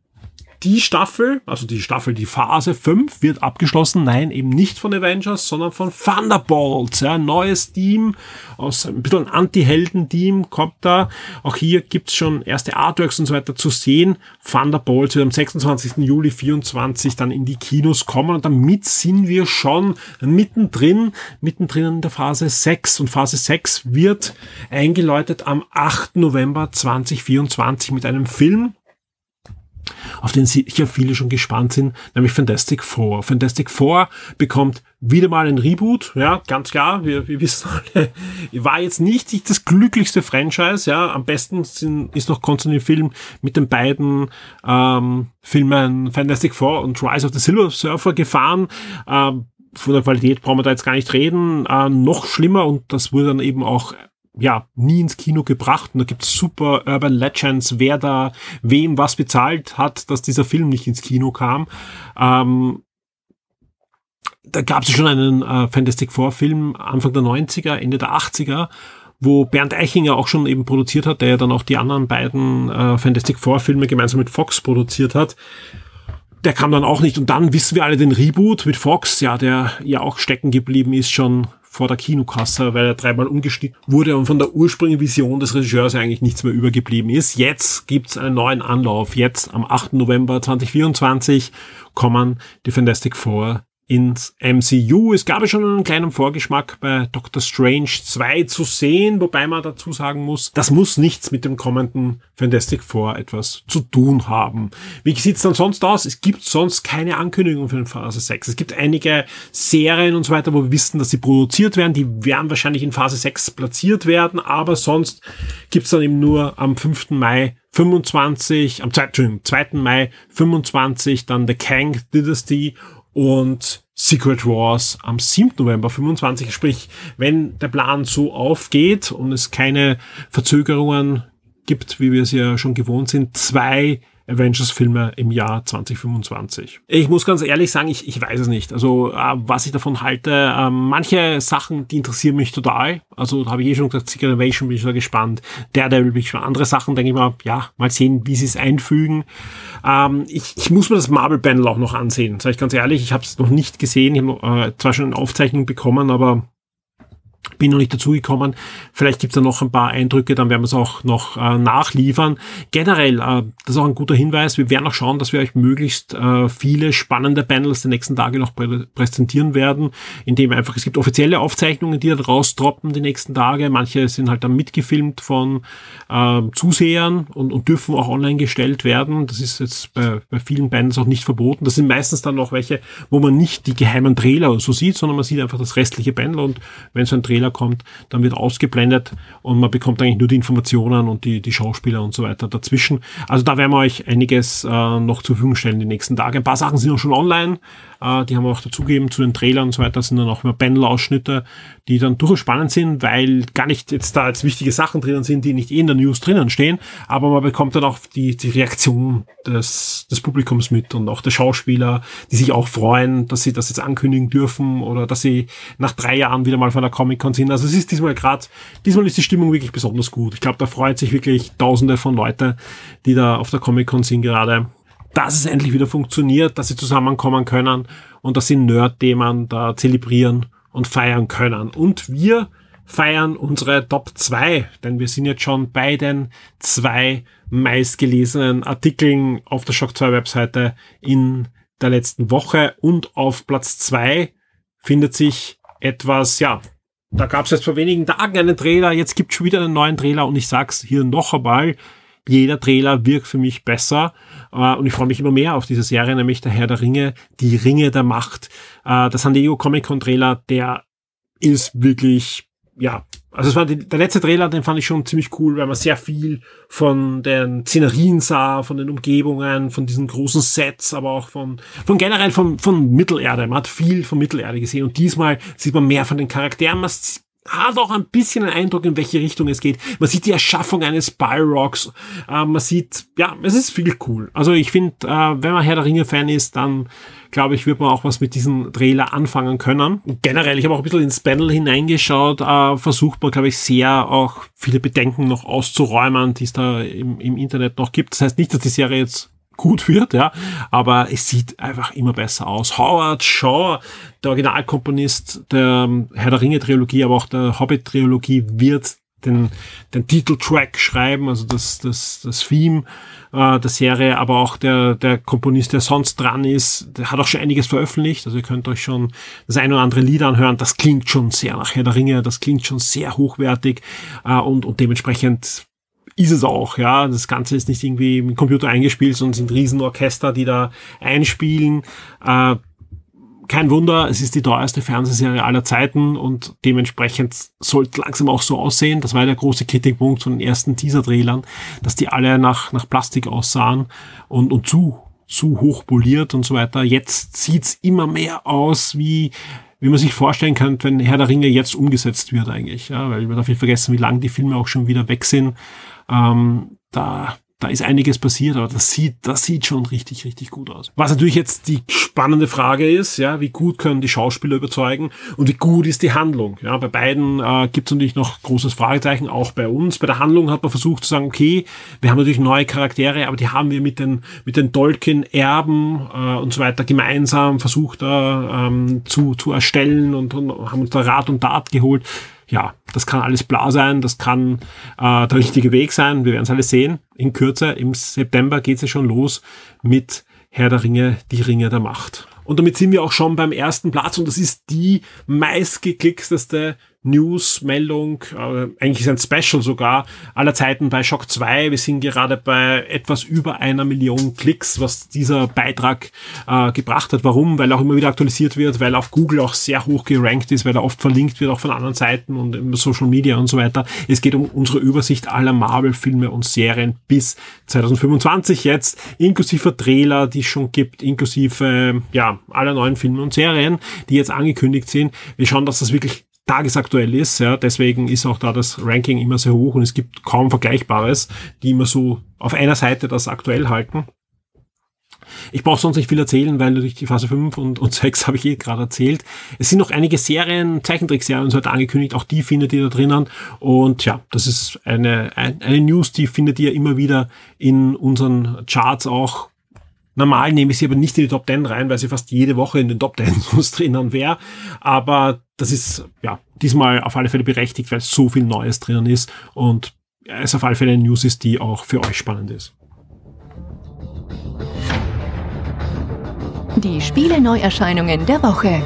die Staffel, also die Staffel, die Phase 5 wird abgeschlossen. Nein, eben nicht von Avengers, sondern von Thunderbolts. Ja, ein neues Team aus ein bisschen Anti-Helden-Team kommt da. Auch hier gibt's schon erste Artworks und so weiter zu sehen. Thunderbolts wird am 26. Juli 24 dann in die Kinos kommen und damit sind wir schon mittendrin, mittendrin in der Phase 6 und Phase 6 wird eingeläutet am 8. November 2024 mit einem Film, auf den sicher viele schon gespannt sind, nämlich Fantastic Four. Fantastic Four bekommt wieder mal ein Reboot, ja, ganz klar, wir, wir wissen alle, war jetzt nicht das glücklichste Franchise, ja, am besten sind, ist noch Konstantin Film mit den beiden ähm, Filmen Fantastic Four und Rise of the Silver Surfer gefahren, ähm, von der Qualität brauchen wir da jetzt gar nicht reden, äh, noch schlimmer und das wurde dann eben auch ja nie ins Kino gebracht. Und da gibt's super Urban Legends, wer da wem was bezahlt hat, dass dieser Film nicht ins Kino kam. Ähm, da gab es schon einen äh, Fantastic Four Film Anfang der 90er, Ende der 80er, wo Bernd Eichinger auch schon eben produziert hat, der ja dann auch die anderen beiden äh, Fantastic Four Filme gemeinsam mit Fox produziert hat. Der kam dann auch nicht und dann wissen wir alle den Reboot mit Fox, ja, der ja auch stecken geblieben ist schon vor der Kinokasse, weil er dreimal umgeschnitten wurde und von der ursprünglichen Vision des Regisseurs eigentlich nichts mehr übergeblieben ist. Jetzt gibt's einen neuen Anlauf. Jetzt am 8. November 2024 kommen die Fantastic Four ins MCU. Es gab ja schon einen kleinen Vorgeschmack bei Doctor Strange 2 zu sehen, wobei man dazu sagen muss, das muss nichts mit dem kommenden Fantastic Four etwas zu tun haben. Wie sieht's dann sonst aus? Es gibt sonst keine Ankündigung für den Phase 6. Es gibt einige Serien und so weiter, wo wir wissen, dass sie produziert werden. Die werden wahrscheinlich in Phase 6 platziert werden, aber sonst gibt's dann eben nur am 5. Mai 25, am 2. 2. Mai 25 dann The Kang Dynasty und Secret Wars am 7. November 25. Sprich, wenn der Plan so aufgeht und es keine Verzögerungen gibt, wie wir es ja schon gewohnt sind, zwei Avengers-Filme im Jahr 2025. Ich muss ganz ehrlich sagen, ich, ich weiß es nicht. Also, äh, was ich davon halte, äh, manche Sachen, die interessieren mich total. Also, da habe ich eh schon gesagt, Secret Invasion bin ich sehr gespannt. Daredevil bin ich schon andere Sachen, denke ich mal, ja, mal sehen, wie sie es einfügen. Ähm, ich, ich muss mir das Marvel-Panel auch noch ansehen, sage ich ganz ehrlich. Ich habe es noch nicht gesehen. Ich habe äh, zwar schon eine Aufzeichnung bekommen, aber bin noch nicht dazugekommen. Vielleicht gibt's da noch ein paar Eindrücke, dann werden wir es auch noch äh, nachliefern. Generell, äh, das ist auch ein guter Hinweis, wir werden auch schauen, dass wir euch möglichst äh, viele spannende Panels die nächsten Tage noch prä präsentieren werden, indem einfach, es gibt offizielle Aufzeichnungen, die dann rausdroppen die nächsten Tage. Manche sind halt dann mitgefilmt von äh, Zusehern und, und dürfen auch online gestellt werden. Das ist jetzt bei, bei vielen Panels auch nicht verboten. Das sind meistens dann noch welche, wo man nicht die geheimen Trailer so sieht, sondern man sieht einfach das restliche Panel und wenn so ein Trailer kommt, dann wird ausgeblendet und man bekommt eigentlich nur die Informationen und die, die Schauspieler und so weiter dazwischen. Also da werden wir euch einiges äh, noch zur Verfügung stellen die nächsten Tage. Ein paar Sachen sind auch schon online. Äh, die haben wir auch dazugegeben zu den Trailern und so weiter. Das sind dann auch immer Panel-Ausschnitte, die dann durchaus spannend sind, weil gar nicht jetzt da jetzt wichtige Sachen drinnen sind, die nicht eh in der News drinnen stehen, aber man bekommt dann auch die, die Reaktion des, des Publikums mit und auch der Schauspieler, die sich auch freuen, dass sie das jetzt ankündigen dürfen oder dass sie nach drei Jahren wieder mal von der Comic-Con sind. Also es ist diesmal gerade, diesmal ist die Stimmung wirklich besonders gut. Ich glaube, da freut sich wirklich tausende von Leute, die da auf der Comic-Con sind gerade dass es endlich wieder funktioniert, dass sie zusammenkommen können und dass sie Nerd-Themen da zelebrieren und feiern können. Und wir feiern unsere Top 2, denn wir sind jetzt schon bei den zwei meistgelesenen Artikeln auf der Shock 2 Webseite in der letzten Woche und auf Platz 2 findet sich etwas, ja, da gab es jetzt vor wenigen Tagen einen Trailer, jetzt gibt es schon wieder einen neuen Trailer und ich sag's hier noch einmal, jeder Trailer wirkt für mich besser äh, und ich freue mich immer mehr auf diese Serie, nämlich der Herr der Ringe, die Ringe der Macht. Äh, der San Diego Comic Con Trailer, der ist wirklich, ja, also es war die, der letzte Trailer, den fand ich schon ziemlich cool, weil man sehr viel von den Szenerien sah, von den Umgebungen, von diesen großen Sets, aber auch von, von generell von, von Mittelerde. Man hat viel von Mittelerde gesehen und diesmal sieht man mehr von den Charakteren. Man hat auch ein bisschen einen Eindruck, in welche Richtung es geht. Man sieht die Erschaffung eines Spyrocks. Äh, man sieht, ja, es ist viel cool. Also ich finde, äh, wenn man Herr der Ringe-Fan ist, dann glaube ich, wird man auch was mit diesem Trailer anfangen können. Generell, ich habe auch ein bisschen ins Panel hineingeschaut, äh, versucht man, glaube ich, sehr auch viele Bedenken noch auszuräumen, die es da im, im Internet noch gibt. Das heißt nicht, dass die Serie jetzt gut wird, ja, aber es sieht einfach immer besser aus. Howard Shaw, der Originalkomponist der ähm, Herr der Ringe Trilogie, aber auch der Hobbit Trilogie, wird den, den Titeltrack schreiben, also das, das, das Theme äh, der Serie, aber auch der, der Komponist, der sonst dran ist, der hat auch schon einiges veröffentlicht, also ihr könnt euch schon das ein oder andere Lied anhören, das klingt schon sehr nach Herr der Ringe, das klingt schon sehr hochwertig äh, und, und dementsprechend ist es auch, ja. Das Ganze ist nicht irgendwie mit Computer eingespielt, sondern sind Riesenorchester, die da einspielen. Äh, kein Wunder, es ist die teuerste Fernsehserie aller Zeiten und dementsprechend sollte langsam auch so aussehen. Das war der große Kritikpunkt von den ersten Teaser-Trailern, dass die alle nach, nach Plastik aussahen und, und zu, zu hoch poliert und so weiter. Jetzt sieht's immer mehr aus wie wie man sich vorstellen könnte, wenn Herr der Ringe jetzt umgesetzt wird eigentlich. Ja, weil wir darf nicht vergessen, wie lange die Filme auch schon wieder weg sind. Ähm, da da ist einiges passiert, aber das sieht, das sieht schon richtig, richtig gut aus. Was natürlich jetzt die spannende Frage ist, ja, wie gut können die Schauspieler überzeugen und wie gut ist die Handlung? Ja, bei beiden äh, gibt es natürlich noch großes Fragezeichen, auch bei uns. Bei der Handlung hat man versucht zu sagen, okay, wir haben natürlich neue Charaktere, aber die haben wir mit den mit den Tolkien-Erben äh, und so weiter gemeinsam versucht äh, ähm, zu zu erstellen und, und haben uns da Rat und Tat geholt ja, das kann alles bla sein, das kann äh, der richtige Weg sein. Wir werden es alles sehen. In Kürze, im September geht es ja schon los mit Herr der Ringe, die Ringe der Macht. Und damit sind wir auch schon beim ersten Platz und das ist die meistgeklickteste News-Meldung, äh, eigentlich ein Special sogar, aller Zeiten bei Shock 2. Wir sind gerade bei etwas über einer Million Klicks, was dieser Beitrag äh, gebracht hat. Warum? Weil er auch immer wieder aktualisiert wird, weil auf Google auch sehr hoch gerankt ist, weil er oft verlinkt wird, auch von anderen Seiten und im Social Media und so weiter. Es geht um unsere Übersicht aller Marvel-Filme und Serien bis 2025 jetzt, inklusive Trailer, die es schon gibt, inklusive ja, aller neuen Filme und Serien, die jetzt angekündigt sind. Wir schauen, dass das wirklich tagesaktuell ist. Ja, deswegen ist auch da das Ranking immer sehr hoch und es gibt kaum Vergleichbares, die immer so auf einer Seite das aktuell halten. Ich brauche sonst nicht viel erzählen, weil natürlich die Phase 5 und, und 6 habe ich eh gerade erzählt. Es sind noch einige Serien, Zeichentrickserien und so weiter angekündigt, auch die findet ihr da drinnen. Und ja, das ist eine, eine News, die findet ihr immer wieder in unseren Charts auch Normal nehme ich sie aber nicht in die Top 10 rein, weil sie fast jede Woche in den Top 10 sonst drinnen wäre. Aber das ist ja diesmal auf alle Fälle berechtigt, weil so viel Neues drinnen ist und es auf alle Fälle eine News ist, die auch für euch spannend ist. Die Spiele-Neuerscheinungen der Woche.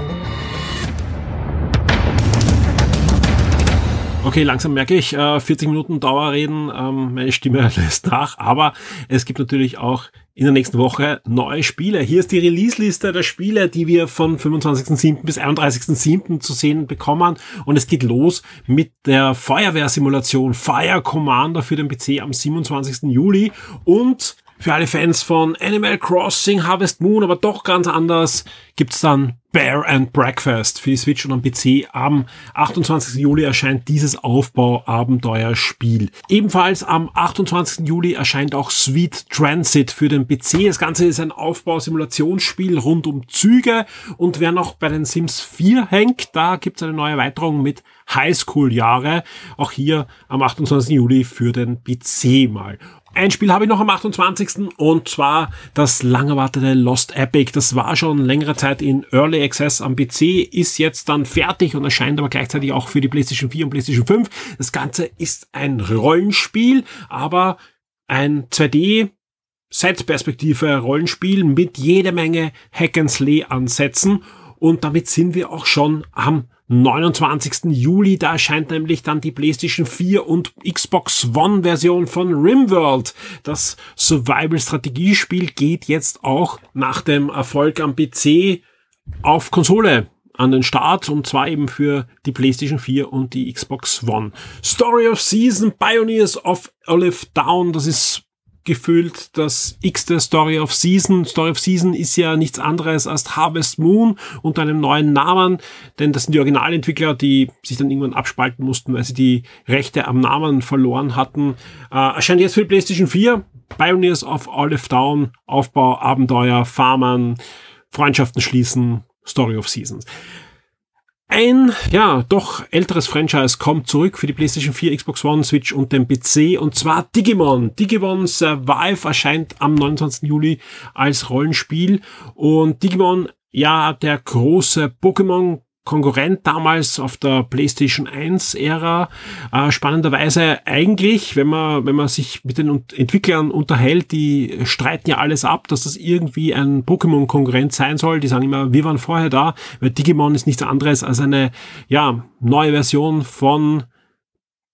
Okay, langsam merke ich, äh, 40 Minuten Dauerreden, ähm, meine Stimme lässt nach, aber es gibt natürlich auch in der nächsten Woche neue Spiele. Hier ist die Release-Liste der Spiele, die wir von 25.07. bis 31.07. zu sehen bekommen. Und es geht los mit der Feuerwehrsimulation Fire Commander für den PC am 27. Juli und für alle Fans von Animal Crossing, Harvest Moon, aber doch ganz anders, gibt's dann Bear and Breakfast für die Switch und am PC. Am 28. Juli erscheint dieses Aufbau-Abenteuerspiel. Ebenfalls am 28. Juli erscheint auch Sweet Transit für den PC. Das Ganze ist ein Aufbau-Simulationsspiel rund um Züge und wer noch bei den Sims 4 hängt, da gibt's eine neue Erweiterung mit Highschool-Jahre. Auch hier am 28. Juli für den PC mal. Ein Spiel habe ich noch am 28. und zwar das lang erwartete Lost Epic. Das war schon längere Zeit in Early Access am PC, ist jetzt dann fertig und erscheint aber gleichzeitig auch für die PlayStation 4 und PlayStation 5. Das Ganze ist ein Rollenspiel, aber ein 2D Set-Perspektive Rollenspiel mit jede Menge Hack and Slay Ansätzen und damit sind wir auch schon am 29. Juli, da erscheint nämlich dann die PlayStation 4 und Xbox One Version von RimWorld. Das Survival-Strategiespiel geht jetzt auch nach dem Erfolg am PC auf Konsole an den Start und zwar eben für die PlayStation 4 und die Xbox One. Story of Season, Pioneers of Olive Down, das ist gefühlt das x-te Story of Season. Story of Season ist ja nichts anderes als Harvest Moon unter einem neuen Namen, denn das sind die Originalentwickler, die sich dann irgendwann abspalten mussten, weil sie die Rechte am Namen verloren hatten. Äh, erscheint jetzt für die PlayStation 4. Pioneers of Olive Down, Aufbau, Abenteuer, Farmern, Freundschaften schließen, Story of Seasons. Ein, ja, doch älteres Franchise kommt zurück für die PlayStation 4, Xbox One, Switch und den PC und zwar Digimon. Digimon Survive erscheint am 29. Juli als Rollenspiel und Digimon, ja, der große Pokémon Konkurrent damals auf der PlayStation 1 Ära. Äh, spannenderweise eigentlich, wenn man, wenn man sich mit den Entwicklern unterhält, die streiten ja alles ab, dass das irgendwie ein Pokémon-Konkurrent sein soll. Die sagen immer, wir waren vorher da, weil Digimon ist nichts anderes als eine, ja, neue Version von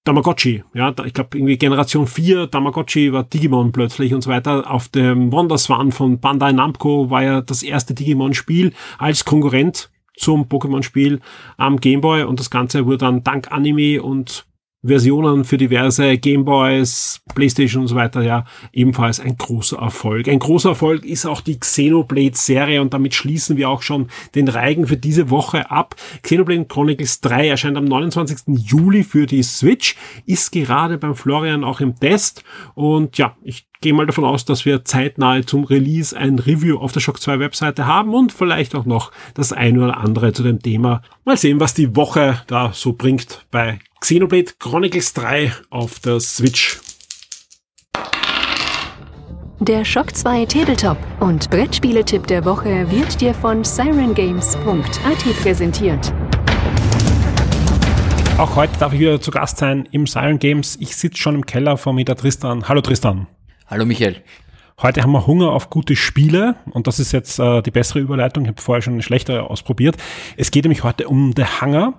Tamagotchi, ja, ich glaube irgendwie Generation 4 Tamagotchi war Digimon plötzlich und so weiter. Auf dem Wonderswan von Bandai Namco war ja das erste Digimon-Spiel als Konkurrent zum Pokémon-Spiel am Gameboy und das Ganze wurde dann dank Anime und Versionen für diverse Gameboys, Playstation und so weiter, ja, ebenfalls ein großer Erfolg. Ein großer Erfolg ist auch die Xenoblade-Serie und damit schließen wir auch schon den Reigen für diese Woche ab. Xenoblade Chronicles 3 erscheint am 29. Juli für die Switch, ist gerade beim Florian auch im Test und ja, ich gehe mal davon aus, dass wir zeitnah zum Release ein Review auf der Shock 2 Webseite haben und vielleicht auch noch das eine oder andere zu dem Thema. Mal sehen, was die Woche da so bringt bei Xenoblade Chronicles 3 auf der Switch. Der Shock 2 Tabletop und Brettspieletipp der Woche wird dir von sirengames.at präsentiert. Auch heute darf ich wieder zu Gast sein im Siren Games. Ich sitze schon im Keller vor mir der Tristan. Hallo Tristan. Hallo Michael. Heute haben wir Hunger auf gute Spiele und das ist jetzt äh, die bessere Überleitung. Ich habe vorher schon eine schlechtere ausprobiert. Es geht nämlich heute um The Hunger,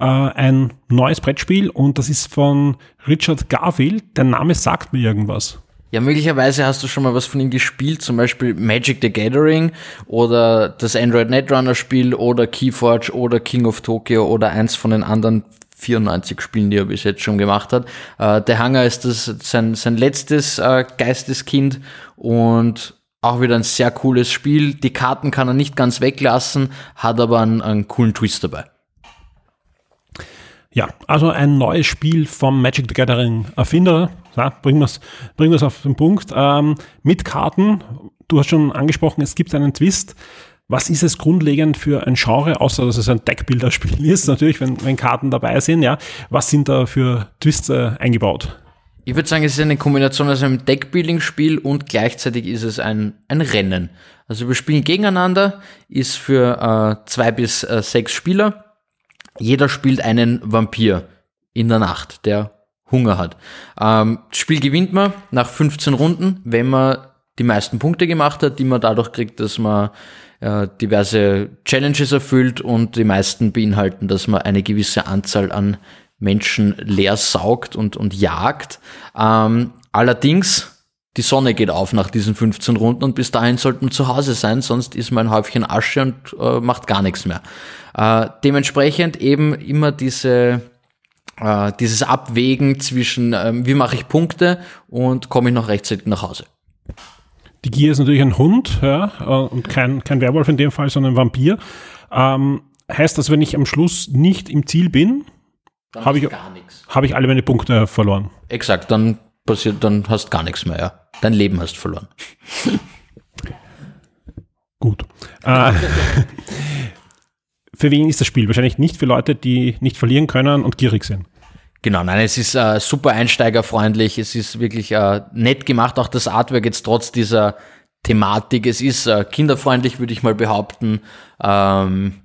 äh, ein neues Brettspiel und das ist von Richard Garfield. Der Name sagt mir irgendwas. Ja, möglicherweise hast du schon mal was von ihm gespielt, zum Beispiel Magic the Gathering oder das Android Netrunner Spiel oder Keyforge oder King of Tokyo oder eins von den anderen 94 Spielen, die er bis jetzt schon gemacht hat. Äh, der Hanger ist das sein, sein letztes äh, Geisteskind und auch wieder ein sehr cooles Spiel. Die Karten kann er nicht ganz weglassen, hat aber einen, einen coolen Twist dabei. Ja, also ein neues Spiel vom Magic the Gathering Erfinder. Ja, bringen wir es bringen auf den Punkt. Ähm, mit Karten. Du hast schon angesprochen, es gibt einen Twist. Was ist es grundlegend für ein Genre, außer dass es ein Deckbilderspiel ist, natürlich, wenn, wenn Karten dabei sind, ja. Was sind da für Twists äh, eingebaut? Ich würde sagen, es ist eine Kombination aus einem Deckbuilding-Spiel und gleichzeitig ist es ein, ein Rennen. Also wir spielen gegeneinander, ist für äh, zwei bis äh, sechs Spieler. Jeder spielt einen Vampir in der Nacht, der Hunger hat. Ähm, das Spiel gewinnt man nach 15 Runden, wenn man die meisten Punkte gemacht hat, die man dadurch kriegt, dass man äh, diverse Challenges erfüllt und die meisten beinhalten, dass man eine gewisse Anzahl an Menschen leer saugt und, und jagt. Ähm, allerdings, die Sonne geht auf nach diesen 15 Runden und bis dahin sollten wir zu Hause sein, sonst ist man ein Häufchen Asche und äh, macht gar nichts mehr. Äh, dementsprechend eben immer diese äh, dieses Abwägen zwischen, ähm, wie mache ich Punkte und komme ich noch rechtzeitig nach Hause. Die Gier ist natürlich ein Hund, ja, äh, und kein, kein Werwolf in dem Fall, sondern ein Vampir. Ähm, heißt das, wenn ich am Schluss nicht im Ziel bin, habe ich, hab ich alle meine Punkte verloren. Exakt, dann passiert, dann hast gar nichts mehr, ja. Dein Leben hast verloren. Gut. Äh, für wen ist das Spiel? Wahrscheinlich nicht für Leute, die nicht verlieren können und gierig sind. Genau, nein, es ist äh, super einsteigerfreundlich, es ist wirklich äh, nett gemacht, auch das Artwork jetzt trotz dieser Thematik, es ist äh, kinderfreundlich, würde ich mal behaupten. Ähm,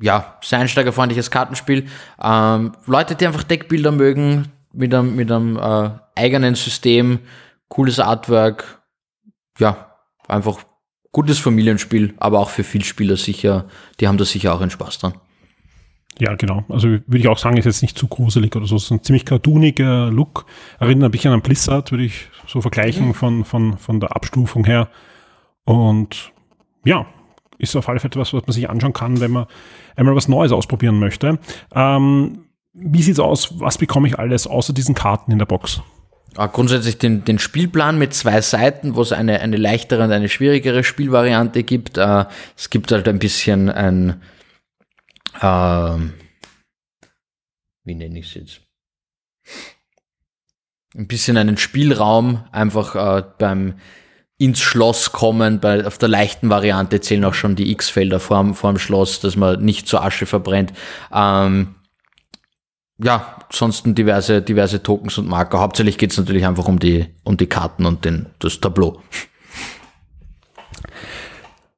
ja, sehr einsteigerfreundliches Kartenspiel. Ähm, Leute, die einfach Deckbilder mögen, mit einem, mit einem äh, eigenen System, cooles Artwork, ja, einfach gutes Familienspiel, aber auch für Vielspieler sicher, die haben da sicher auch einen Spaß dran. Ja, genau. Also würde ich auch sagen, ist jetzt nicht zu gruselig oder so. Es ist ein ziemlich cartooniger Look. Erinnert ein bisschen an Blizzard, würde ich so vergleichen mhm. von, von, von der Abstufung her. Und ja, ist auf alle Fälle etwas, was man sich anschauen kann, wenn man einmal was Neues ausprobieren möchte. Ähm, wie sieht's aus? Was bekomme ich alles außer diesen Karten in der Box? Ja, grundsätzlich den, den Spielplan mit zwei Seiten, wo es eine, eine leichtere und eine schwierigere Spielvariante gibt. Äh, es gibt halt ein bisschen ein ähm, wie nenne ich es jetzt? Ein bisschen einen Spielraum, einfach äh, beim ins Schloss kommen, bei, auf der leichten Variante zählen auch schon die X-Felder vorm, vorm Schloss, dass man nicht zur Asche verbrennt. Ähm, ja, ansonsten diverse, diverse Tokens und Marker. Hauptsächlich geht es natürlich einfach um die, um die Karten und den, das Tableau.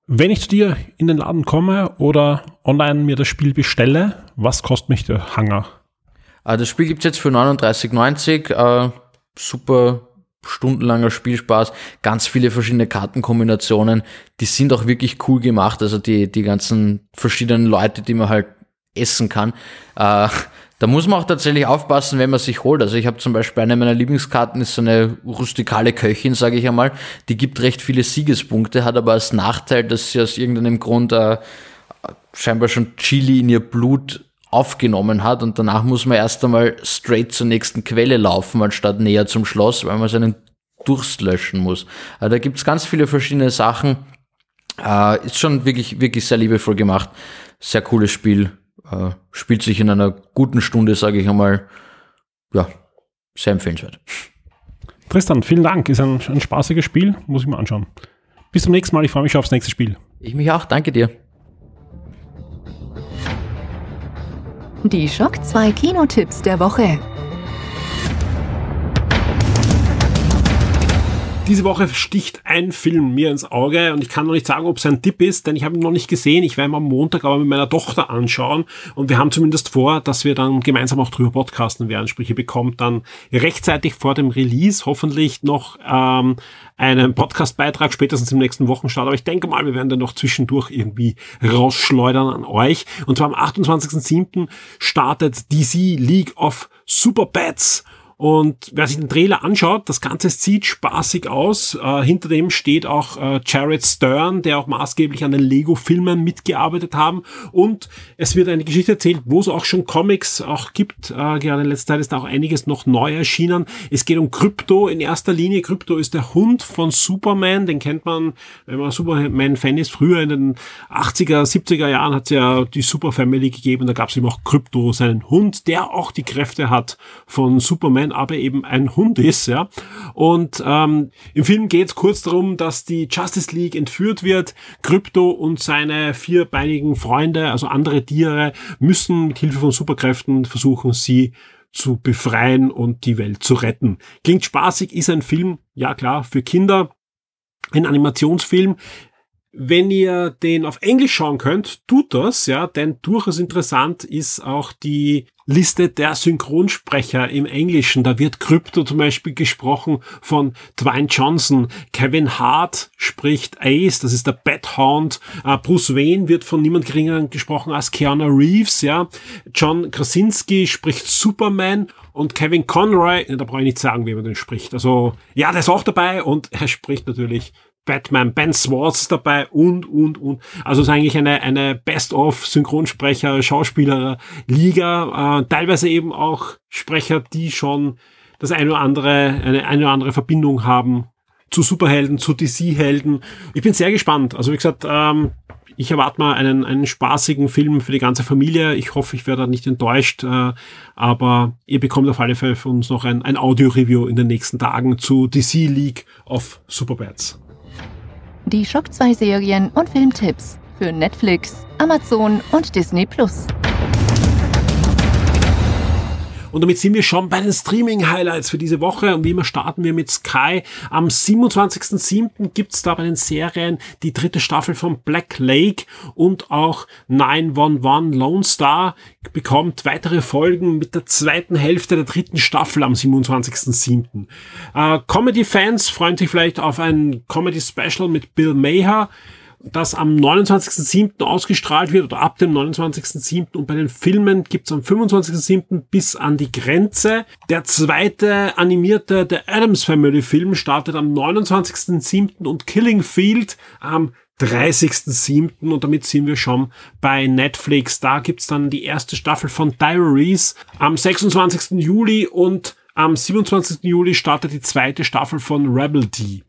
Wenn ich zu dir in den Laden komme oder online mir das Spiel bestelle, was kostet mich der Hanger? Äh, das Spiel gibt's jetzt für 39,90. Äh, super stundenlanger Spielspaß, ganz viele verschiedene Kartenkombinationen. Die sind auch wirklich cool gemacht. Also die, die ganzen verschiedenen Leute, die man halt essen kann. Äh, da muss man auch tatsächlich aufpassen, wenn man sich holt. Also ich habe zum Beispiel eine meiner Lieblingskarten ist so eine rustikale Köchin, sage ich einmal. Die gibt recht viele Siegespunkte, hat aber als Nachteil, dass sie aus irgendeinem Grund äh, scheinbar schon Chili in ihr Blut aufgenommen hat und danach muss man erst einmal straight zur nächsten Quelle laufen, anstatt näher zum Schloss, weil man seinen Durst löschen muss. Also da gibt's ganz viele verschiedene Sachen. Äh, ist schon wirklich, wirklich sehr liebevoll gemacht. Sehr cooles Spiel. Äh, spielt sich in einer guten Stunde, sage ich einmal. Ja, sehr empfehlenswert. Tristan, vielen Dank. Ist ein, ein spaßiges Spiel. Muss ich mal anschauen. Bis zum nächsten Mal. Ich freue mich schon aufs nächste Spiel. Ich mich auch. Danke dir. Die Schock 2 Kinotipps der Woche. Diese Woche sticht ein Film mir ins Auge und ich kann noch nicht sagen, ob es ein Tipp ist, denn ich habe ihn noch nicht gesehen. Ich werde ihn am Montag aber mit meiner Tochter anschauen und wir haben zumindest vor, dass wir dann gemeinsam auch drüber podcasten werden. Sprich, ihr bekommt dann rechtzeitig vor dem Release hoffentlich noch ähm, einen Podcastbeitrag spätestens im nächsten Wochenstart. Aber ich denke mal, wir werden dann noch zwischendurch irgendwie rausschleudern an euch. Und zwar am 28.07. startet DC League of Super Bats und wer sich den Trailer anschaut, das Ganze sieht spaßig aus. Äh, hinter dem steht auch äh, Jared Stern, der auch maßgeblich an den Lego-Filmen mitgearbeitet haben. Und es wird eine Geschichte erzählt, wo es auch schon Comics auch gibt. Äh, gerade in letzter Zeit ist da auch einiges noch neu erschienen. Es geht um Krypto in erster Linie. Krypto ist der Hund von Superman. Den kennt man, wenn man Superman-Fan ist. Früher in den 80er, 70er Jahren hat es ja die Super Family gegeben. Da gab es eben auch Krypto, seinen Hund, der auch die Kräfte hat von Superman sein, aber eben ein Hund ist, ja. Und ähm, im Film geht es kurz darum, dass die Justice League entführt wird. Krypto und seine vierbeinigen Freunde, also andere Tiere, müssen mit Hilfe von Superkräften versuchen, sie zu befreien und die Welt zu retten. Klingt spaßig, ist ein Film, ja klar, für Kinder. Ein Animationsfilm. Wenn ihr den auf Englisch schauen könnt, tut das, ja, denn durchaus interessant ist auch die Liste der Synchronsprecher im Englischen. Da wird Krypto zum Beispiel gesprochen von Dwayne Johnson. Kevin Hart spricht Ace, das ist der Bathound. Uh, Bruce Wayne wird von niemand geringer gesprochen als Keanu Reeves, ja. John Krasinski spricht Superman und Kevin Conroy, da brauche ich nicht sagen, wie man den spricht. Also, ja, der ist auch dabei und er spricht natürlich Batman, Ben Swartz dabei und, und, und. Also es ist eigentlich eine, eine Best-of-Synchronsprecher, Schauspieler, Liga, äh, teilweise eben auch Sprecher, die schon das eine oder andere, eine, eine oder andere Verbindung haben zu Superhelden, zu DC-Helden. Ich bin sehr gespannt. Also wie gesagt, ähm, ich erwarte mal einen, einen spaßigen Film für die ganze Familie. Ich hoffe, ich werde da nicht enttäuscht. Äh, aber ihr bekommt auf alle Fälle von uns noch ein, ein Audio-Review in den nächsten Tagen zu DC League of Superbats. Die Schock 2 Serien und Filmtipps für Netflix, Amazon und Disney Plus. Und damit sind wir schon bei den Streaming-Highlights für diese Woche. Und wie immer starten wir mit Sky. Am 27.07. gibt's da bei den Serien die dritte Staffel von Black Lake und auch 911 Lone Star bekommt weitere Folgen mit der zweiten Hälfte der dritten Staffel am 27.07. Äh, Comedy-Fans freuen sich vielleicht auf ein Comedy-Special mit Bill Maher das am 29.07. ausgestrahlt wird oder ab dem 29.07. und bei den Filmen gibt's am 25.07. bis an die Grenze. Der zweite animierte The Adams Family Film startet am 29.07. und Killing Field am 30.07. und damit sind wir schon bei Netflix. Da gibt's dann die erste Staffel von Diaries am 26. Juli und am 27. Juli startet die zweite Staffel von Rebel D.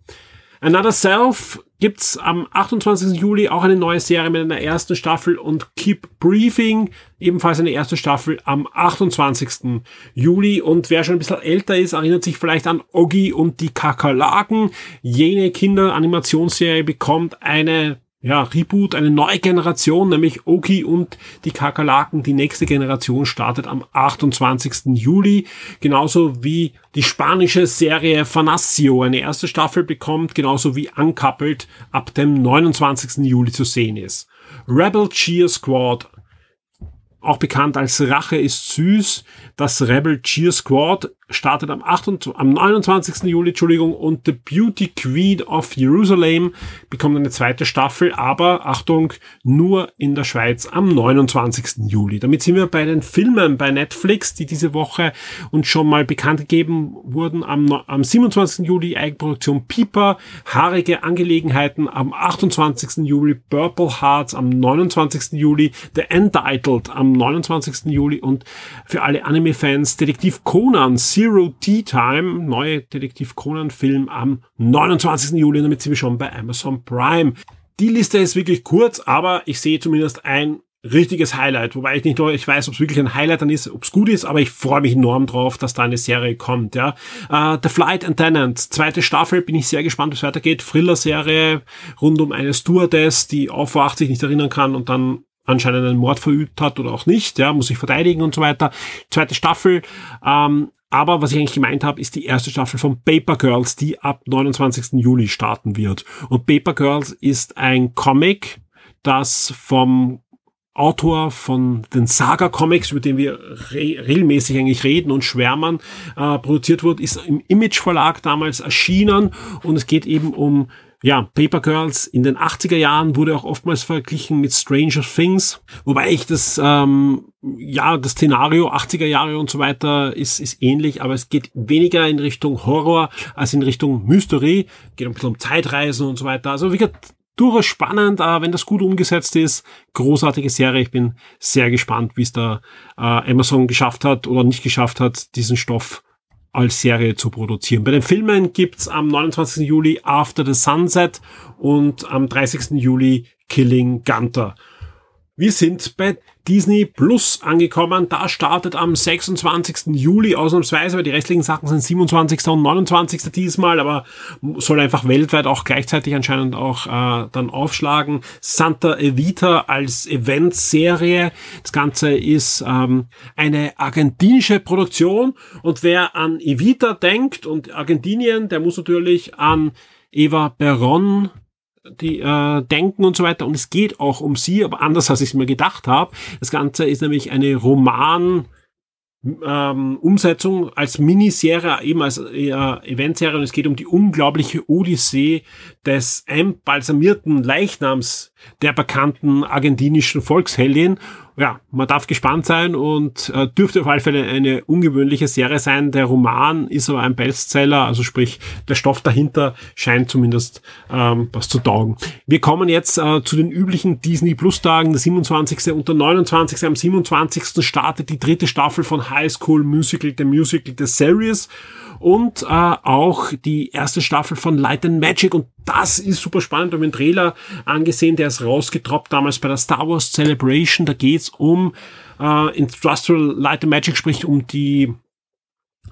Another Self gibt's am 28. Juli auch eine neue Serie mit einer ersten Staffel und Keep Briefing, ebenfalls eine erste Staffel am 28. Juli. Und wer schon ein bisschen älter ist, erinnert sich vielleicht an Oggi und die Kakerlaken. Jene Kinderanimationsserie bekommt eine ja, Reboot, eine neue Generation, nämlich Oki und die Kakerlaken. Die nächste Generation startet am 28. Juli, genauso wie die spanische Serie Fanasio eine erste Staffel bekommt, genauso wie Uncoupled ab dem 29. Juli zu sehen ist. Rebel Cheer Squad auch bekannt als Rache ist süß. Das Rebel Cheer Squad startet am, 28, am 29. Juli, Entschuldigung, und The Beauty Queen of Jerusalem bekommt eine zweite Staffel, aber Achtung, nur in der Schweiz am 29. Juli. Damit sind wir bei den Filmen bei Netflix, die diese Woche uns schon mal bekannt gegeben wurden. Am, am 27. Juli Eigenproduktion Pieper, Haarige Angelegenheiten, am 28. Juli Purple Hearts, am 29. Juli The Entitled, am 29. Juli und für alle Anime-Fans Detektiv Conan, Zero Tea Time, neue Detektiv Conan Film am 29. Juli, damit sind wir schon bei Amazon Prime. Die Liste ist wirklich kurz, aber ich sehe zumindest ein richtiges Highlight, wobei ich nicht nur, ich weiß, ob es wirklich ein Highlight dann ist, ob es gut ist, aber ich freue mich enorm drauf, dass da eine Serie kommt, ja. Uh, The Flight Attendant, zweite Staffel, bin ich sehr gespannt, wie es weitergeht. Thriller-Serie rund um eine Stewardess, die aufwacht, sich nicht erinnern kann und dann anscheinend einen Mord verübt hat oder auch nicht, ja, muss sich verteidigen und so weiter. Zweite Staffel, ähm, aber was ich eigentlich gemeint habe, ist die erste Staffel von Paper Girls, die ab 29. Juli starten wird. Und Paper Girls ist ein Comic, das vom Autor von den Saga Comics, über den wir re regelmäßig eigentlich reden und schwärmen, äh, produziert wurde, ist im Image Verlag damals erschienen und es geht eben um ja, Paper Girls in den 80er Jahren wurde auch oftmals verglichen mit Stranger Things, wobei ich das, ähm, ja, das Szenario 80er Jahre und so weiter ist, ist ähnlich, aber es geht weniger in Richtung Horror als in Richtung Mystery, geht ein bisschen um Zeitreisen und so weiter. Also wie gesagt, durchaus spannend, äh, wenn das gut umgesetzt ist. Großartige Serie. Ich bin sehr gespannt, wie es da äh, Amazon geschafft hat oder nicht geschafft hat, diesen Stoff als Serie zu produzieren. Bei den Filmen gibt's am 29. Juli After the Sunset und am 30. Juli Killing Gunter. Wir sind bei Disney Plus angekommen. Da startet am 26. Juli ausnahmsweise, weil die restlichen Sachen sind 27. und 29. diesmal, aber soll einfach weltweit auch gleichzeitig anscheinend auch äh, dann aufschlagen. Santa Evita als Eventserie. Das Ganze ist ähm, eine argentinische Produktion und wer an Evita denkt und Argentinien, der muss natürlich an Eva Peron die äh, denken und so weiter. Und es geht auch um sie, aber anders als ich es mir gedacht habe. Das Ganze ist nämlich eine Roman. Ähm, Umsetzung als Miniserie, eben als äh, Eventserie und es geht um die unglaubliche Odyssee des embalsamierten Leichnams der bekannten argentinischen Volksheldin ja, man darf gespannt sein und äh, dürfte auf alle Fälle eine ungewöhnliche Serie sein. Der Roman ist aber ein Bestseller, also sprich, der Stoff dahinter scheint zumindest ähm, was zu taugen. Wir kommen jetzt äh, zu den üblichen Disney Plus Tagen, der 27. und der 29. Am 27. startet die dritte Staffel von High School Musical, der Musical The Series und äh, auch die erste Staffel von Light and Magic und das ist super spannend. Wir haben den Trailer angesehen, der ist rausgetroppt damals bei der Star Wars Celebration. Da geht's um äh, Industrial Light and Magic, sprich um die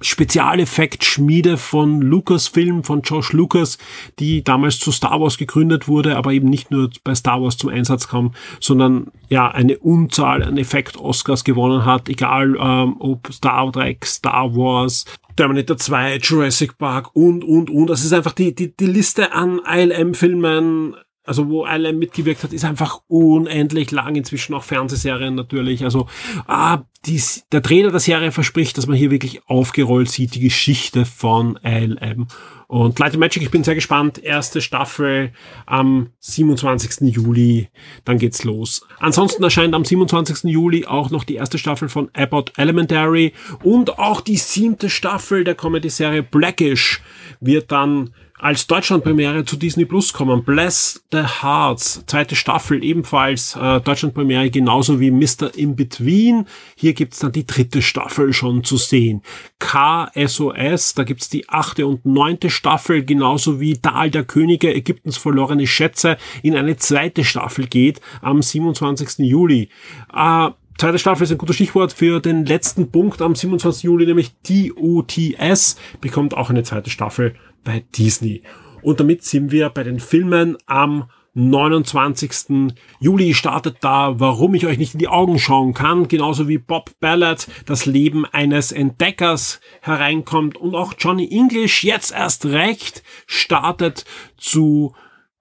Spezialeffekt-Schmiede von Lucasfilm, von Josh Lucas, die damals zu Star Wars gegründet wurde, aber eben nicht nur bei Star Wars zum Einsatz kam, sondern ja eine Unzahl an Effekt-Oscars gewonnen hat, egal ähm, ob Star Trek, Star Wars, Terminator 2, Jurassic Park und, und, und. Das ist einfach die, die, die Liste an ILM-Filmen, also wo ILM mitgewirkt hat, ist einfach unendlich lang. Inzwischen auch Fernsehserien natürlich. Also ah, die, der Trailer der Serie verspricht, dass man hier wirklich aufgerollt sieht, die Geschichte von ILM. Und Light Magic, ich bin sehr gespannt. Erste Staffel am 27. Juli, dann geht's los. Ansonsten erscheint am 27. Juli auch noch die erste Staffel von Abbott Elementary und auch die siebte Staffel der Comedy-Serie Blackish wird dann als Deutschlandpremiere zu Disney Plus kommen. Bless the Hearts, zweite Staffel ebenfalls äh, Deutschlandpremiere, genauso wie Mr. In Between. Hier gibt's dann die dritte Staffel schon zu sehen. KSOS, da gibt's die achte und neunte Staffel, genauso wie Dahl der Könige, Ägyptens verlorene Schätze, in eine zweite Staffel geht am 27. Juli. Äh, Zweite Staffel ist ein gutes Stichwort für den letzten Punkt am 27. Juli, nämlich DOTS bekommt auch eine zweite Staffel bei Disney. Und damit sind wir bei den Filmen am 29. Juli startet da, warum ich euch nicht in die Augen schauen kann, genauso wie Bob Ballard, das Leben eines Entdeckers hereinkommt und auch Johnny English jetzt erst recht startet zu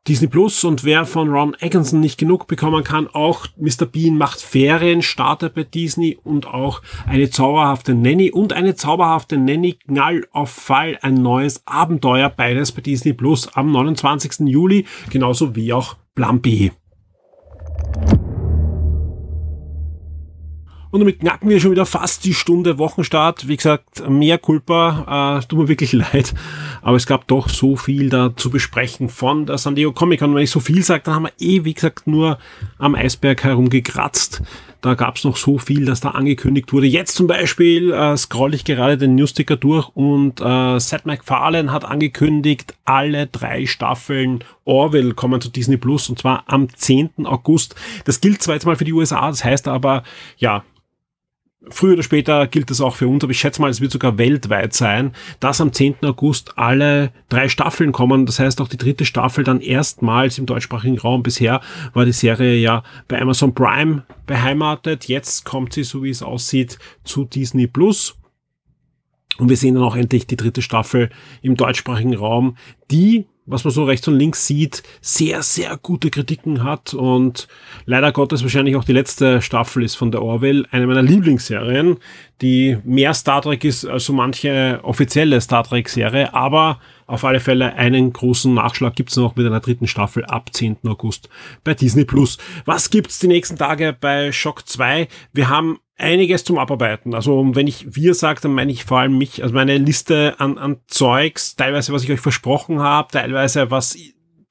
Disney Plus und wer von Ron Atkinson nicht genug bekommen kann, auch Mr. Bean macht Ferien, startet bei Disney und auch eine zauberhafte Nanny und eine zauberhafte Nanny Knall auf Fall, ein neues Abenteuer, beides bei Disney Plus am 29. Juli, genauso wie auch B. Und damit knacken wir schon wieder fast die Stunde Wochenstart. Wie gesagt, mehr Culpa, äh, tut mir wirklich leid. Aber es gab doch so viel da zu besprechen von der San Diego Comic Con. Wenn ich so viel sage, dann haben wir eh, wie gesagt, nur am Eisberg herumgekratzt. Da gab es noch so viel, dass da angekündigt wurde. Jetzt zum Beispiel äh, scroll ich gerade den Newsticker durch und äh, Seth MacFarlane hat angekündigt, alle drei Staffeln Orwell kommen zu Disney Plus und zwar am 10. August. Das gilt zwar jetzt mal für die USA, das heißt aber, ja, früher oder später gilt das auch für uns, aber ich schätze mal, es wird sogar weltweit sein, dass am 10. August alle drei Staffeln kommen. Das heißt auch die dritte Staffel dann erstmals im deutschsprachigen Raum. Bisher war die Serie ja bei Amazon Prime beheimatet. Jetzt kommt sie, so wie es aussieht, zu Disney Plus. Und wir sehen dann auch endlich die dritte Staffel im deutschsprachigen Raum, die was man so rechts und links sieht, sehr, sehr gute Kritiken hat und leider Gottes wahrscheinlich auch die letzte Staffel ist von der Orwell, eine meiner Lieblingsserien, die mehr Star Trek ist als so manche offizielle Star Trek Serie, aber auf alle Fälle einen großen Nachschlag gibt's noch mit einer dritten Staffel ab 10. August bei Disney Plus. Was gibt's die nächsten Tage bei Shock 2? Wir haben einiges zum Abarbeiten. Also wenn ich wir sage, dann meine ich vor allem mich, also meine Liste an, an Zeugs, teilweise was ich euch versprochen habe, teilweise was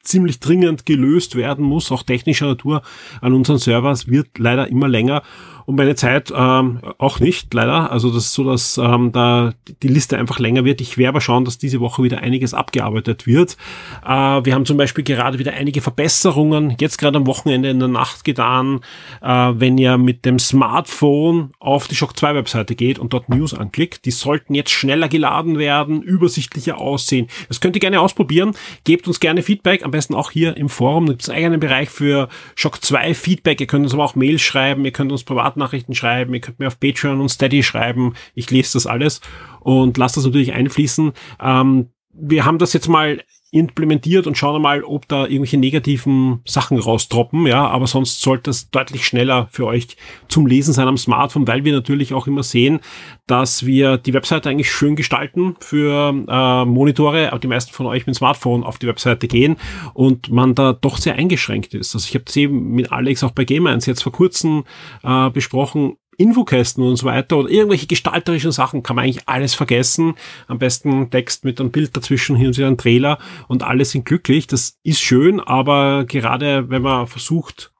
ziemlich dringend gelöst werden muss, auch technischer Natur an unseren Servers, wird leider immer länger und meine Zeit ähm, auch nicht, leider. Also das ist so, dass ähm, da die Liste einfach länger wird. Ich werde aber schauen, dass diese Woche wieder einiges abgearbeitet wird. Äh, wir haben zum Beispiel gerade wieder einige Verbesserungen jetzt gerade am Wochenende in der Nacht getan. Äh, wenn ihr mit dem Smartphone auf die Shock 2 Webseite geht und dort News anklickt, die sollten jetzt schneller geladen werden, übersichtlicher aussehen. Das könnt ihr gerne ausprobieren. Gebt uns gerne Feedback, am besten auch hier im Forum. Da gibt es einen eigenen Bereich für Shock 2 Feedback. Ihr könnt uns aber auch Mails schreiben, ihr könnt uns privat Privatnachrichten schreiben, ihr könnt mir auf Patreon und Steady schreiben. Ich lese das alles und lasst das natürlich einfließen. Ähm, wir haben das jetzt mal implementiert und schauen mal, ob da irgendwelche negativen Sachen raustroppen, ja, aber sonst sollte es deutlich schneller für euch zum Lesen sein am Smartphone, weil wir natürlich auch immer sehen, dass wir die Webseite eigentlich schön gestalten für äh, Monitore, aber die meisten von euch mit Smartphone auf die Webseite gehen und man da doch sehr eingeschränkt ist. Also ich habe das eben mit Alex auch bei Game 1 jetzt vor kurzem äh, besprochen, Infokästen und so weiter oder irgendwelche gestalterischen Sachen kann man eigentlich alles vergessen. Am besten Text mit einem Bild dazwischen, hin und wieder ein Trailer und alle sind glücklich. Das ist schön, aber gerade wenn man versucht,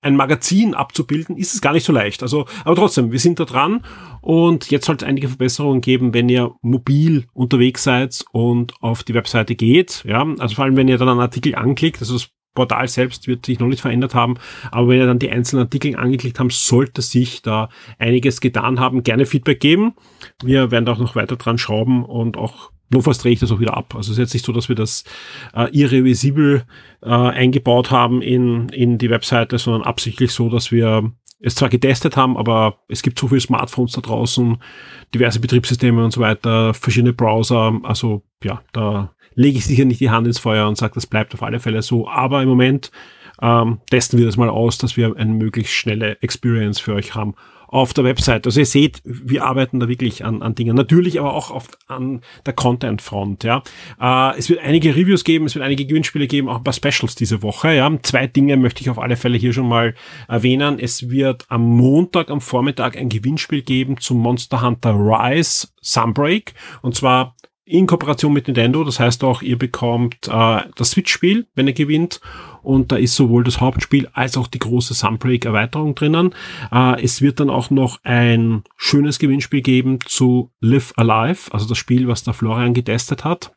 ein Magazin abzubilden, ist es gar nicht so leicht. Also, aber trotzdem, wir sind da dran und jetzt soll es einige Verbesserungen geben, wenn ihr mobil unterwegs seid und auf die Webseite geht. Ja, also vor allem, wenn ihr dann einen Artikel anklickt, also das Portal selbst wird sich noch nicht verändert haben, aber wenn ihr dann die einzelnen Artikel angeklickt haben, sollte sich da einiges getan haben. Gerne Feedback geben. Wir werden da auch noch weiter dran schrauben und auch notfalls drehe ich das auch wieder ab. Also es ist jetzt nicht so, dass wir das äh, irrevisibel äh, eingebaut haben in, in die Webseite, sondern absichtlich so, dass wir es zwar getestet haben, aber es gibt so viele Smartphones da draußen, diverse Betriebssysteme und so weiter, verschiedene Browser. Also ja, da lege ich sicher nicht die Hand ins Feuer und sage, das bleibt auf alle Fälle so. Aber im Moment ähm, testen wir das mal aus, dass wir eine möglichst schnelle Experience für euch haben auf der Website. Also ihr seht, wir arbeiten da wirklich an, an Dingen. Natürlich aber auch auf, an der Content-Front. Ja. Äh, es wird einige Reviews geben, es wird einige Gewinnspiele geben, auch ein paar Specials diese Woche. Ja. Zwei Dinge möchte ich auf alle Fälle hier schon mal erwähnen. Es wird am Montag am Vormittag ein Gewinnspiel geben zum Monster Hunter Rise Sunbreak. Und zwar in Kooperation mit Nintendo. Das heißt auch, ihr bekommt äh, das Switch-Spiel, wenn ihr gewinnt. Und da ist sowohl das Hauptspiel als auch die große Sunbreak-Erweiterung drinnen. Äh, es wird dann auch noch ein schönes Gewinnspiel geben zu Live Alive, also das Spiel, was der Florian getestet hat.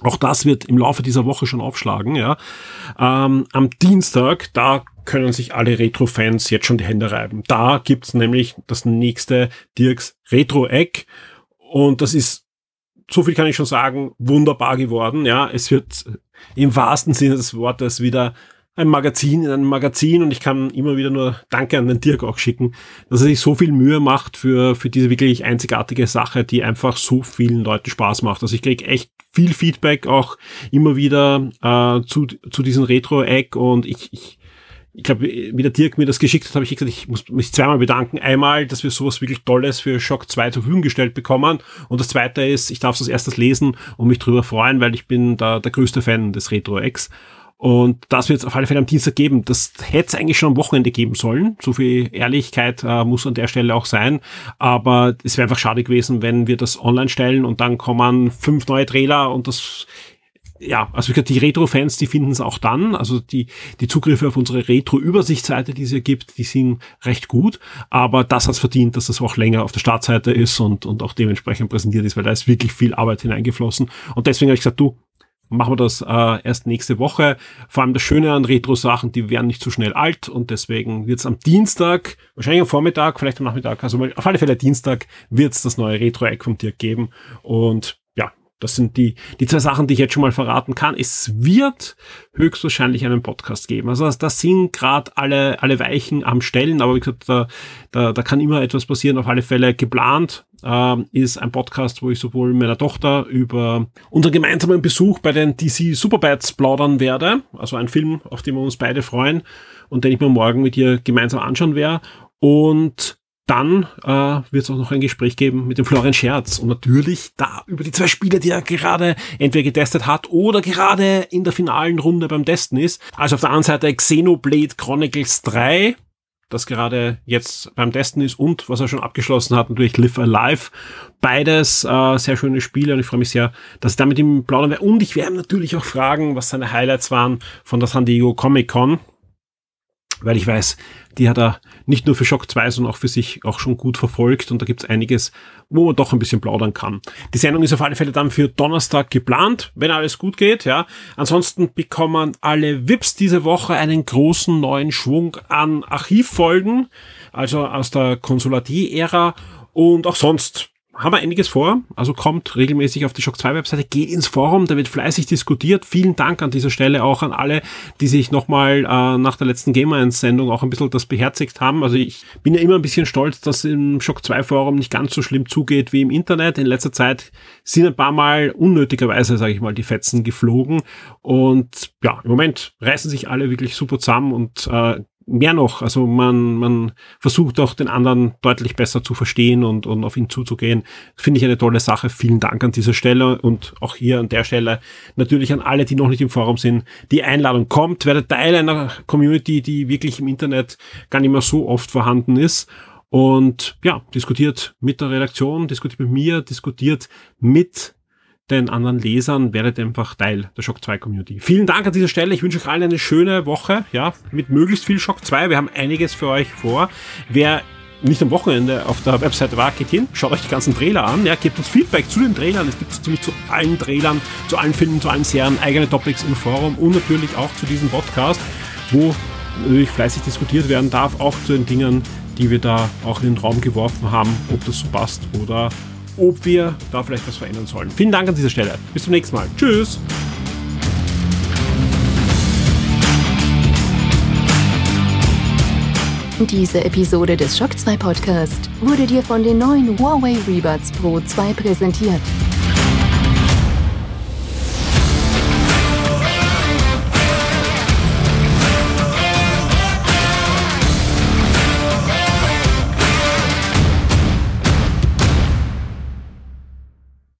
Auch das wird im Laufe dieser Woche schon aufschlagen. Ja. Ähm, am Dienstag, da können sich alle Retro-Fans jetzt schon die Hände reiben. Da gibt's nämlich das nächste Dirks Retro-Eck. Und das ist so viel kann ich schon sagen, wunderbar geworden. Ja, es wird im wahrsten Sinne des Wortes wieder ein Magazin in einem Magazin und ich kann immer wieder nur Danke an den Dirk auch schicken, dass er sich so viel Mühe macht für, für diese wirklich einzigartige Sache, die einfach so vielen Leuten Spaß macht. Also ich kriege echt viel Feedback auch immer wieder äh, zu, zu diesem Retro-Eck und ich, ich ich glaube, wie der Dirk mir das geschickt hat, habe ich gesagt, ich muss mich zweimal bedanken. Einmal, dass wir sowas wirklich Tolles für Shock 2 zur Verfügung gestellt bekommen. Und das zweite ist, ich darf es als erstes lesen und mich drüber freuen, weil ich bin da der größte Fan des Retro-Ex. Und das wird es auf alle Fälle am Dienstag geben. Das hätte es eigentlich schon am Wochenende geben sollen. So viel Ehrlichkeit äh, muss an der Stelle auch sein. Aber es wäre einfach schade gewesen, wenn wir das online stellen und dann kommen fünf neue Trailer und das ja, also die Retro-Fans, die finden es auch dann. Also die, die Zugriffe auf unsere Retro-Übersichtsseite, die es hier gibt, die sind recht gut. Aber das hat verdient, dass das auch länger auf der Startseite ist und, und auch dementsprechend präsentiert ist, weil da ist wirklich viel Arbeit hineingeflossen. Und deswegen habe ich gesagt, du, machen wir das äh, erst nächste Woche. Vor allem das Schöne an Retro-Sachen, die werden nicht so schnell alt und deswegen wird es am Dienstag, wahrscheinlich am Vormittag, vielleicht am Nachmittag, also auf alle Fälle Dienstag, wird es das neue Retro-Eck vom Dirk geben. Und das sind die, die zwei Sachen, die ich jetzt schon mal verraten kann. Es wird höchstwahrscheinlich einen Podcast geben. Also das sind gerade alle, alle Weichen am Stellen, aber wie gesagt, da, da, da kann immer etwas passieren. Auf alle Fälle geplant ähm, ist ein Podcast, wo ich sowohl meiner Tochter über unseren gemeinsamen Besuch bei den DC Superbats plaudern werde. Also ein Film, auf den wir uns beide freuen und den ich mir morgen mit ihr gemeinsam anschauen werde. Und dann äh, wird es auch noch ein Gespräch geben mit dem Florian Scherz und natürlich da über die zwei Spiele, die er gerade entweder getestet hat oder gerade in der finalen Runde beim Testen ist. Also auf der einen Seite Xenoblade Chronicles 3, das gerade jetzt beim Testen ist und was er schon abgeschlossen hat, natürlich Live Alive. Beides äh, sehr schöne Spiele und ich freue mich sehr, dass ich damit im Plaudern werde. Und ich werde natürlich auch fragen, was seine Highlights waren von der San Diego Comic Con weil ich weiß, die hat er nicht nur für Shock 2, sondern auch für sich auch schon gut verfolgt und da gibt's einiges, wo man doch ein bisschen plaudern kann. Die Sendung ist auf alle Fälle dann für Donnerstag geplant, wenn alles gut geht, ja. Ansonsten bekommen alle VIPs diese Woche einen großen neuen Schwung an Archivfolgen, also aus der Konsulatier-Ära und auch sonst haben wir einiges vor. Also kommt regelmäßig auf die Shock 2 Webseite, geht ins Forum, da wird fleißig diskutiert. Vielen Dank an dieser Stelle auch an alle, die sich nochmal äh, nach der letzten Gamer 1 Sendung auch ein bisschen das beherzigt haben. Also ich bin ja immer ein bisschen stolz, dass im Shock 2 Forum nicht ganz so schlimm zugeht wie im Internet. In letzter Zeit sind ein paar Mal unnötigerweise, sage ich mal, die Fetzen geflogen. Und ja, im Moment reißen sich alle wirklich super zusammen und äh, mehr noch, also man, man versucht auch den anderen deutlich besser zu verstehen und, und auf ihn zuzugehen. Finde ich eine tolle Sache. Vielen Dank an dieser Stelle und auch hier an der Stelle natürlich an alle, die noch nicht im Forum sind. Die Einladung kommt, werde Teil einer Community, die wirklich im Internet gar nicht mehr so oft vorhanden ist. Und ja, diskutiert mit der Redaktion, diskutiert mit mir, diskutiert mit den anderen Lesern, werdet einfach Teil der Shock 2 Community. Vielen Dank an dieser Stelle. Ich wünsche euch allen eine schöne Woche, ja, mit möglichst viel Shock 2. Wir haben einiges für euch vor. Wer nicht am Wochenende auf der Webseite war, geht hin, schaut euch die ganzen Trailer an, ja, gebt uns Feedback zu den Trailern. Es gibt ziemlich zu allen Trailern, zu allen Filmen, zu allen Serien eigene Topics im Forum und natürlich auch zu diesem Podcast, wo natürlich fleißig diskutiert werden darf, auch zu den Dingen, die wir da auch in den Raum geworfen haben, ob das so passt oder ob wir da vielleicht was verändern sollen. Vielen Dank an dieser Stelle. Bis zum nächsten Mal. Tschüss. Diese Episode des Shock 2 Podcast wurde dir von den neuen Huawei Rebuds Pro 2 präsentiert.